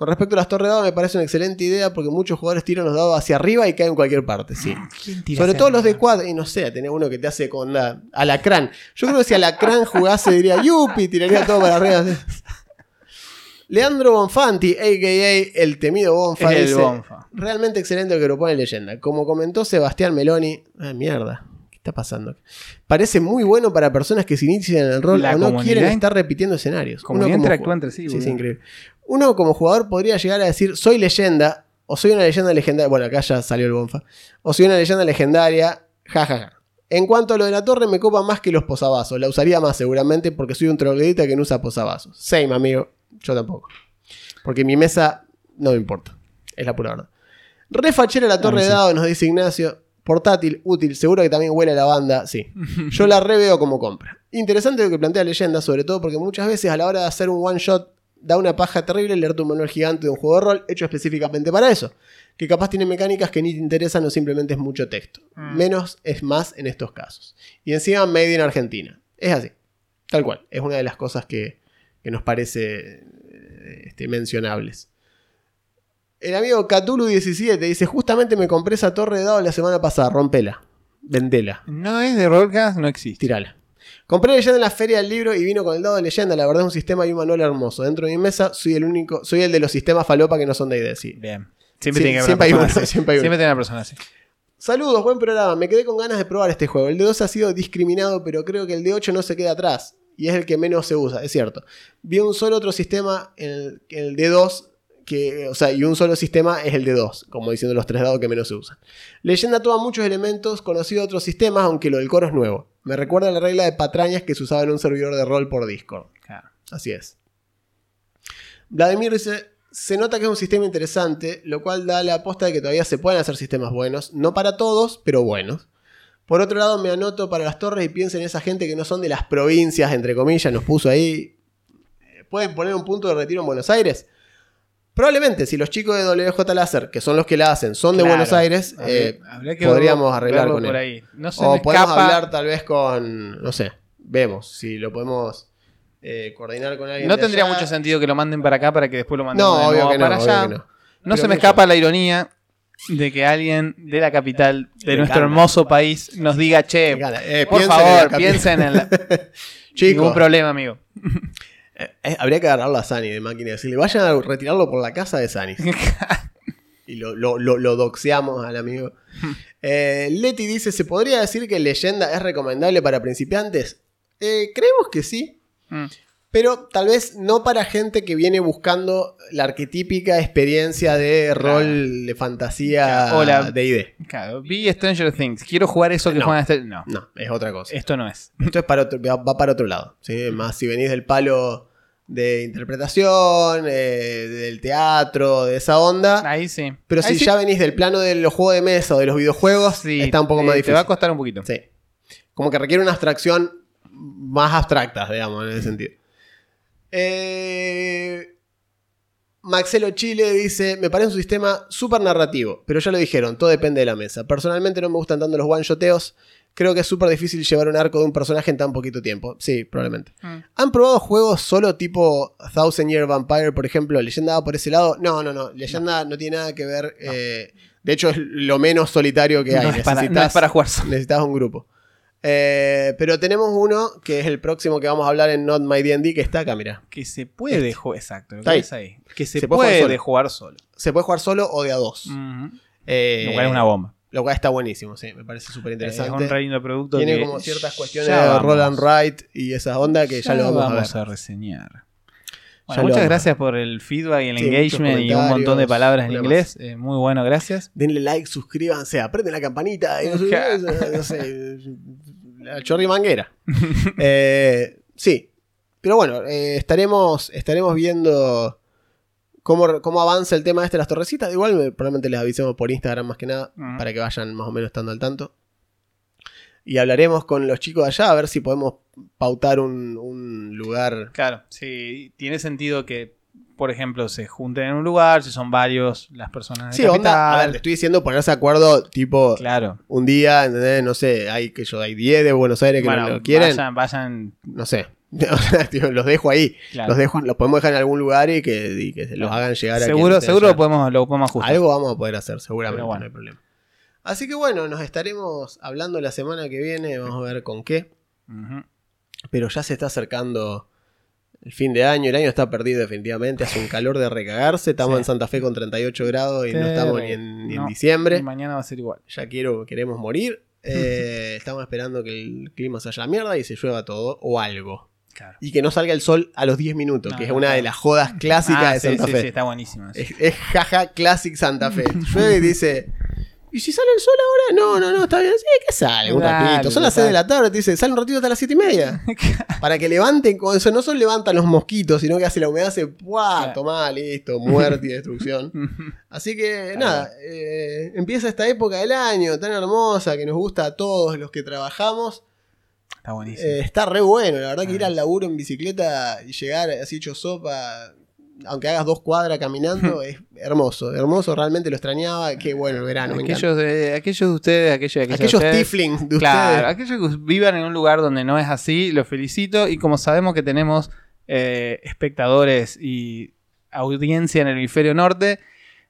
Con respecto a las torres de dados, me parece una excelente idea porque muchos jugadores tiran los dados hacia arriba y caen en cualquier parte. Sí. ¿Quién tira Sobre todo los de cuadro. Y no sé, tenés uno que te hace con la alacrán. Yo creo que si alacrán jugase diría yupi, tiraría todo para arriba. Leandro Bonfanti, a.k.a. el temido Bonfa, Es el dice, Bonfa. realmente excelente lo que propone Leyenda. Como comentó Sebastián Meloni, ah, mierda, ¿qué está pasando? Parece muy bueno para personas que se inician en el rol La o no comunidad quieren estar repitiendo escenarios. Como interactúa entre sí, Sí, sí, increíble. Uno como jugador podría llegar a decir, soy leyenda, o soy una leyenda legendaria. Bueno, acá ya salió el Bonfa. O soy una leyenda legendaria, jajaja. En cuanto a lo de la torre, me copa más que los posavasos. La usaría más seguramente porque soy un troglodita que no usa posavasos. Same, amigo. Yo tampoco. Porque mi mesa no me importa. Es la pura verdad. Refachera la torre de sí. dados, nos dice Ignacio. Portátil, útil, seguro que también huele a lavanda. Sí. Yo la reveo como compra. Interesante lo que plantea Leyenda, sobre todo porque muchas veces a la hora de hacer un one shot da una paja terrible leerte un manual gigante de un juego de rol hecho específicamente para eso. Que capaz tiene mecánicas que ni te interesan o simplemente es mucho texto. Mm. Menos es más en estos casos. Y encima Made in Argentina. Es así. Tal cual. Es una de las cosas que, que nos parece eh, este, mencionables. El amigo Cthulhu17 dice: Justamente me compré esa torre de dados la semana pasada. Rompela. Vendela. No es de Rollcast, no existe. Tirala. Compré leyenda en la feria del libro y vino con el dado de leyenda. La verdad es un sistema y un manual hermoso. Dentro de mi mesa soy el único, soy el de los sistemas falopa que no son de ID, sí. Bien. Siempre Sí, tiene que siempre hay uno, así. siempre hay uno. Siempre tiene una persona así. Saludos, buen programa. Me quedé con ganas de probar este juego. El D2 ha sido discriminado, pero creo que el D8 no se queda atrás. Y es el que menos se usa, es cierto. Vi un solo otro sistema en el, en el D2, que, o sea, y un solo sistema es el D2, como diciendo los tres dados que menos se usan. Leyenda toma muchos elementos conocidos de otros sistemas, aunque lo del coro es nuevo. Me recuerda a la regla de patrañas que se usaba en un servidor de rol por Discord. Claro. Así es. Vladimir dice, se nota que es un sistema interesante, lo cual da la aposta de que todavía se pueden hacer sistemas buenos, no para todos, pero buenos. Por otro lado, me anoto para las torres y pienso en esa gente que no son de las provincias, entre comillas, nos puso ahí. Eh, ¿Pueden poner un punto de retiro en Buenos Aires? Probablemente, si los chicos de WJ Láser, que son los que la hacen, son de Claro. Buenos Aires, Habría- eh, habría que podríamos verlo- arreglar verlo con por él. ahí. No se o podemos escapa- hablar tal vez con, no sé, vemos, si lo podemos eh, coordinar con alguien. No de tendría allá. mucho sentido que lo manden para acá para que después lo manden No, obvio que no, para obvio allá. que no. No se me mucho. escapa la ironía de que alguien de la capital de nuestro hermoso país nos diga, che, eh, por favor, piensen en la... Chicos, Ningún problema, amigo. Eh, eh, habría que agarrarlo a Sani de máquina y decirle, vayan a retirarlo por la casa de Sani. y lo, lo, lo- lo doxeamos al amigo. Eh, Leti dice, ¿se podría decir que leyenda es recomendable para principiantes? Eh, creemos que sí, Mm. pero tal vez no para gente que viene buscando la arquetípica experiencia de rol de fantasía Claro, o la- de ID. Claro, vi Stranger Things. Quiero jugar eso que No. juegan Stranger No, No, es otra cosa. esto no es. Esto es para otro, va va para otro lado. ¿sí? Más si venís del palo de interpretación, eh, del teatro, de esa onda. Ahí sí. Pero Ahí si sí. ya venís del plano de los juegos de mesa o de los videojuegos, Sí, está un poco eh, más Te difícil. va a costar un poquito. Sí. Como que requiere una abstracción más abstracta, digamos, en ese sentido. Eh, Maxelo Chile dice: Me parece un sistema súper narrativo, pero ya lo dijeron, todo depende de la mesa. Personalmente no me gustan tanto los one-shoteos. Creo que es súper difícil llevar un arco de un personaje en tan poquito tiempo. Sí, probablemente. Mm. ¿Han probado juegos solo tipo Thousand Year Vampire, por ejemplo? ¿Leyenda va por ese lado? No, no, no. Leyenda no, tiene nada que ver. eh, de hecho, es lo menos solitario que hay. No es, para, no Necesitas- es para jugar solo. necesitas un grupo. Eh, pero tenemos uno que es el próximo que vamos a hablar en Not My D&D que está acá, mira. Que se puede jugar, exacto, lo Está que ahí. ahí. Que se, Se puede puede, jugar jugar solo. Se puede jugar solo o de a dos. Ujú. Eh, es una bomba. Lo cual está buenísimo, sí, me parece súper Es interesante. un re lindo producto. Tiene como ciertas cuestiones ya de vamos- roll and write y esa onda que ya, lo vamos, a ver. reseñar. Ya Bueno, muchas vamos a gracias por el feedback y el Sí, engagement y un montón de palabras en inglés. Eh, muy bueno, gracias. Denle like, suscríbanse, aprenden la campanita. y no no sé, la chorri manguera. Eh, sí, pero bueno, eh, estaremos, estaremos viendo cómo, cómo avanza el tema este de las torrecitas. Igual me- probablemente les avisemos por Instagram más que nada, para que vayan más o menos estando al tanto. Y hablaremos con los chicos de allá a ver si podemos pautar un, un lugar. Claro, sí, tiene sentido que, por ejemplo, se junten en un lugar, si son varios las personas de Sí, onda, capital. a ver, te estoy diciendo ponerse de acuerdo, tipo, Claro. un día, ¿entendés? No sé, hay que yo, hay 10 de Buenos Aires que Bueno, no lo quieren. vayan, vayan, no sé. O sea, tío, los dejo ahí. claro. Los dejo, los podemos dejar en algún lugar y que, y que los hagan llegar a seguro, esté seguro lo podemos, lo podemos ajustar. Algo vamos a poder hacer, seguramente, bueno. no hay problema. Así que bueno, nos estaremos hablando la semana que viene, vamos a ver con qué. Pero ya se está acercando el fin de año, el año está perdido definitivamente, hace un calor de recagarse, estamos Sí. en Santa Fe con 38 grados y no estamos ni en, ni en No, diciembre. y mañana va a ser igual. Ya quiero, queremos morir. Eh, estamos esperando que el clima se haya la mierda y se llueva todo o algo. Claro. Y que no salga el sol a los 10 minutos, No, que es no, una de las jodas clásicas Ah, de sí, Santa sí, Fe. sí, está buenísimo. Es, es jaja classic Santa Fe. Llueve y dice, ¿y si sale el sol ahora? No, no, no, está bien. Sí, que sale, un Dale, ratito. Son las total. 6 de la tarde, te dice, sale un ratito hasta las 7 y media. Para que levanten, con eso no solo levantan los mosquitos, sino que hace la humedad, hace, ¡buah! Tomá, listo, muerte y destrucción. Así que nada, eh, empieza esta época del año tan hermosa que nos gusta a todos los que trabajamos. Está buenísimo. Eh, está re bueno, la verdad que ir al laburo en bicicleta y llegar así hecho sopa, aunque hagas dos cuadras caminando, es hermoso, hermoso, realmente lo extrañaba, qué bueno el verano, me aquellos, de, aquellos de ustedes, aquellos, de aquellas de Aquellos ustedes, de Claro, ustedes. aquellos que vivan en un lugar donde no es así, los felicito. Y como sabemos que tenemos eh, espectadores y audiencia en el hemisferio norte,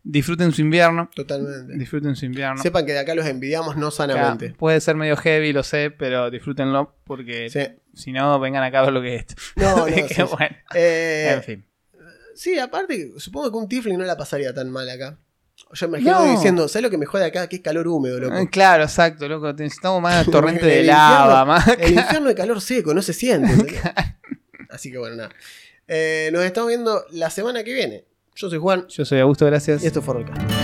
Disfruten su invierno. Totalmente. Disfruten su invierno. Sepan que de acá los envidiamos no sanamente. Acá puede ser medio heavy, lo sé, pero disfrútenlo porque Sí. si no, vengan acá a ver lo que es esto. No, no, Que sí, bueno, Eh, en fin. sí, aparte, supongo que un Tifling no la pasaría tan mal acá. Yo me imagino No. diciendo, ¿sabes lo que me jode acá? Que es calor húmedo, loco. Eh, Claro, exacto, loco. Necesitamos más torrente de infierno- lava, más. El infierno de calor seco, no se siente. Así que bueno, nada. Eh, nos estamos viendo la semana que viene. Yo soy Juan Yo soy Augusto, gracias. y esto fue Rollcast.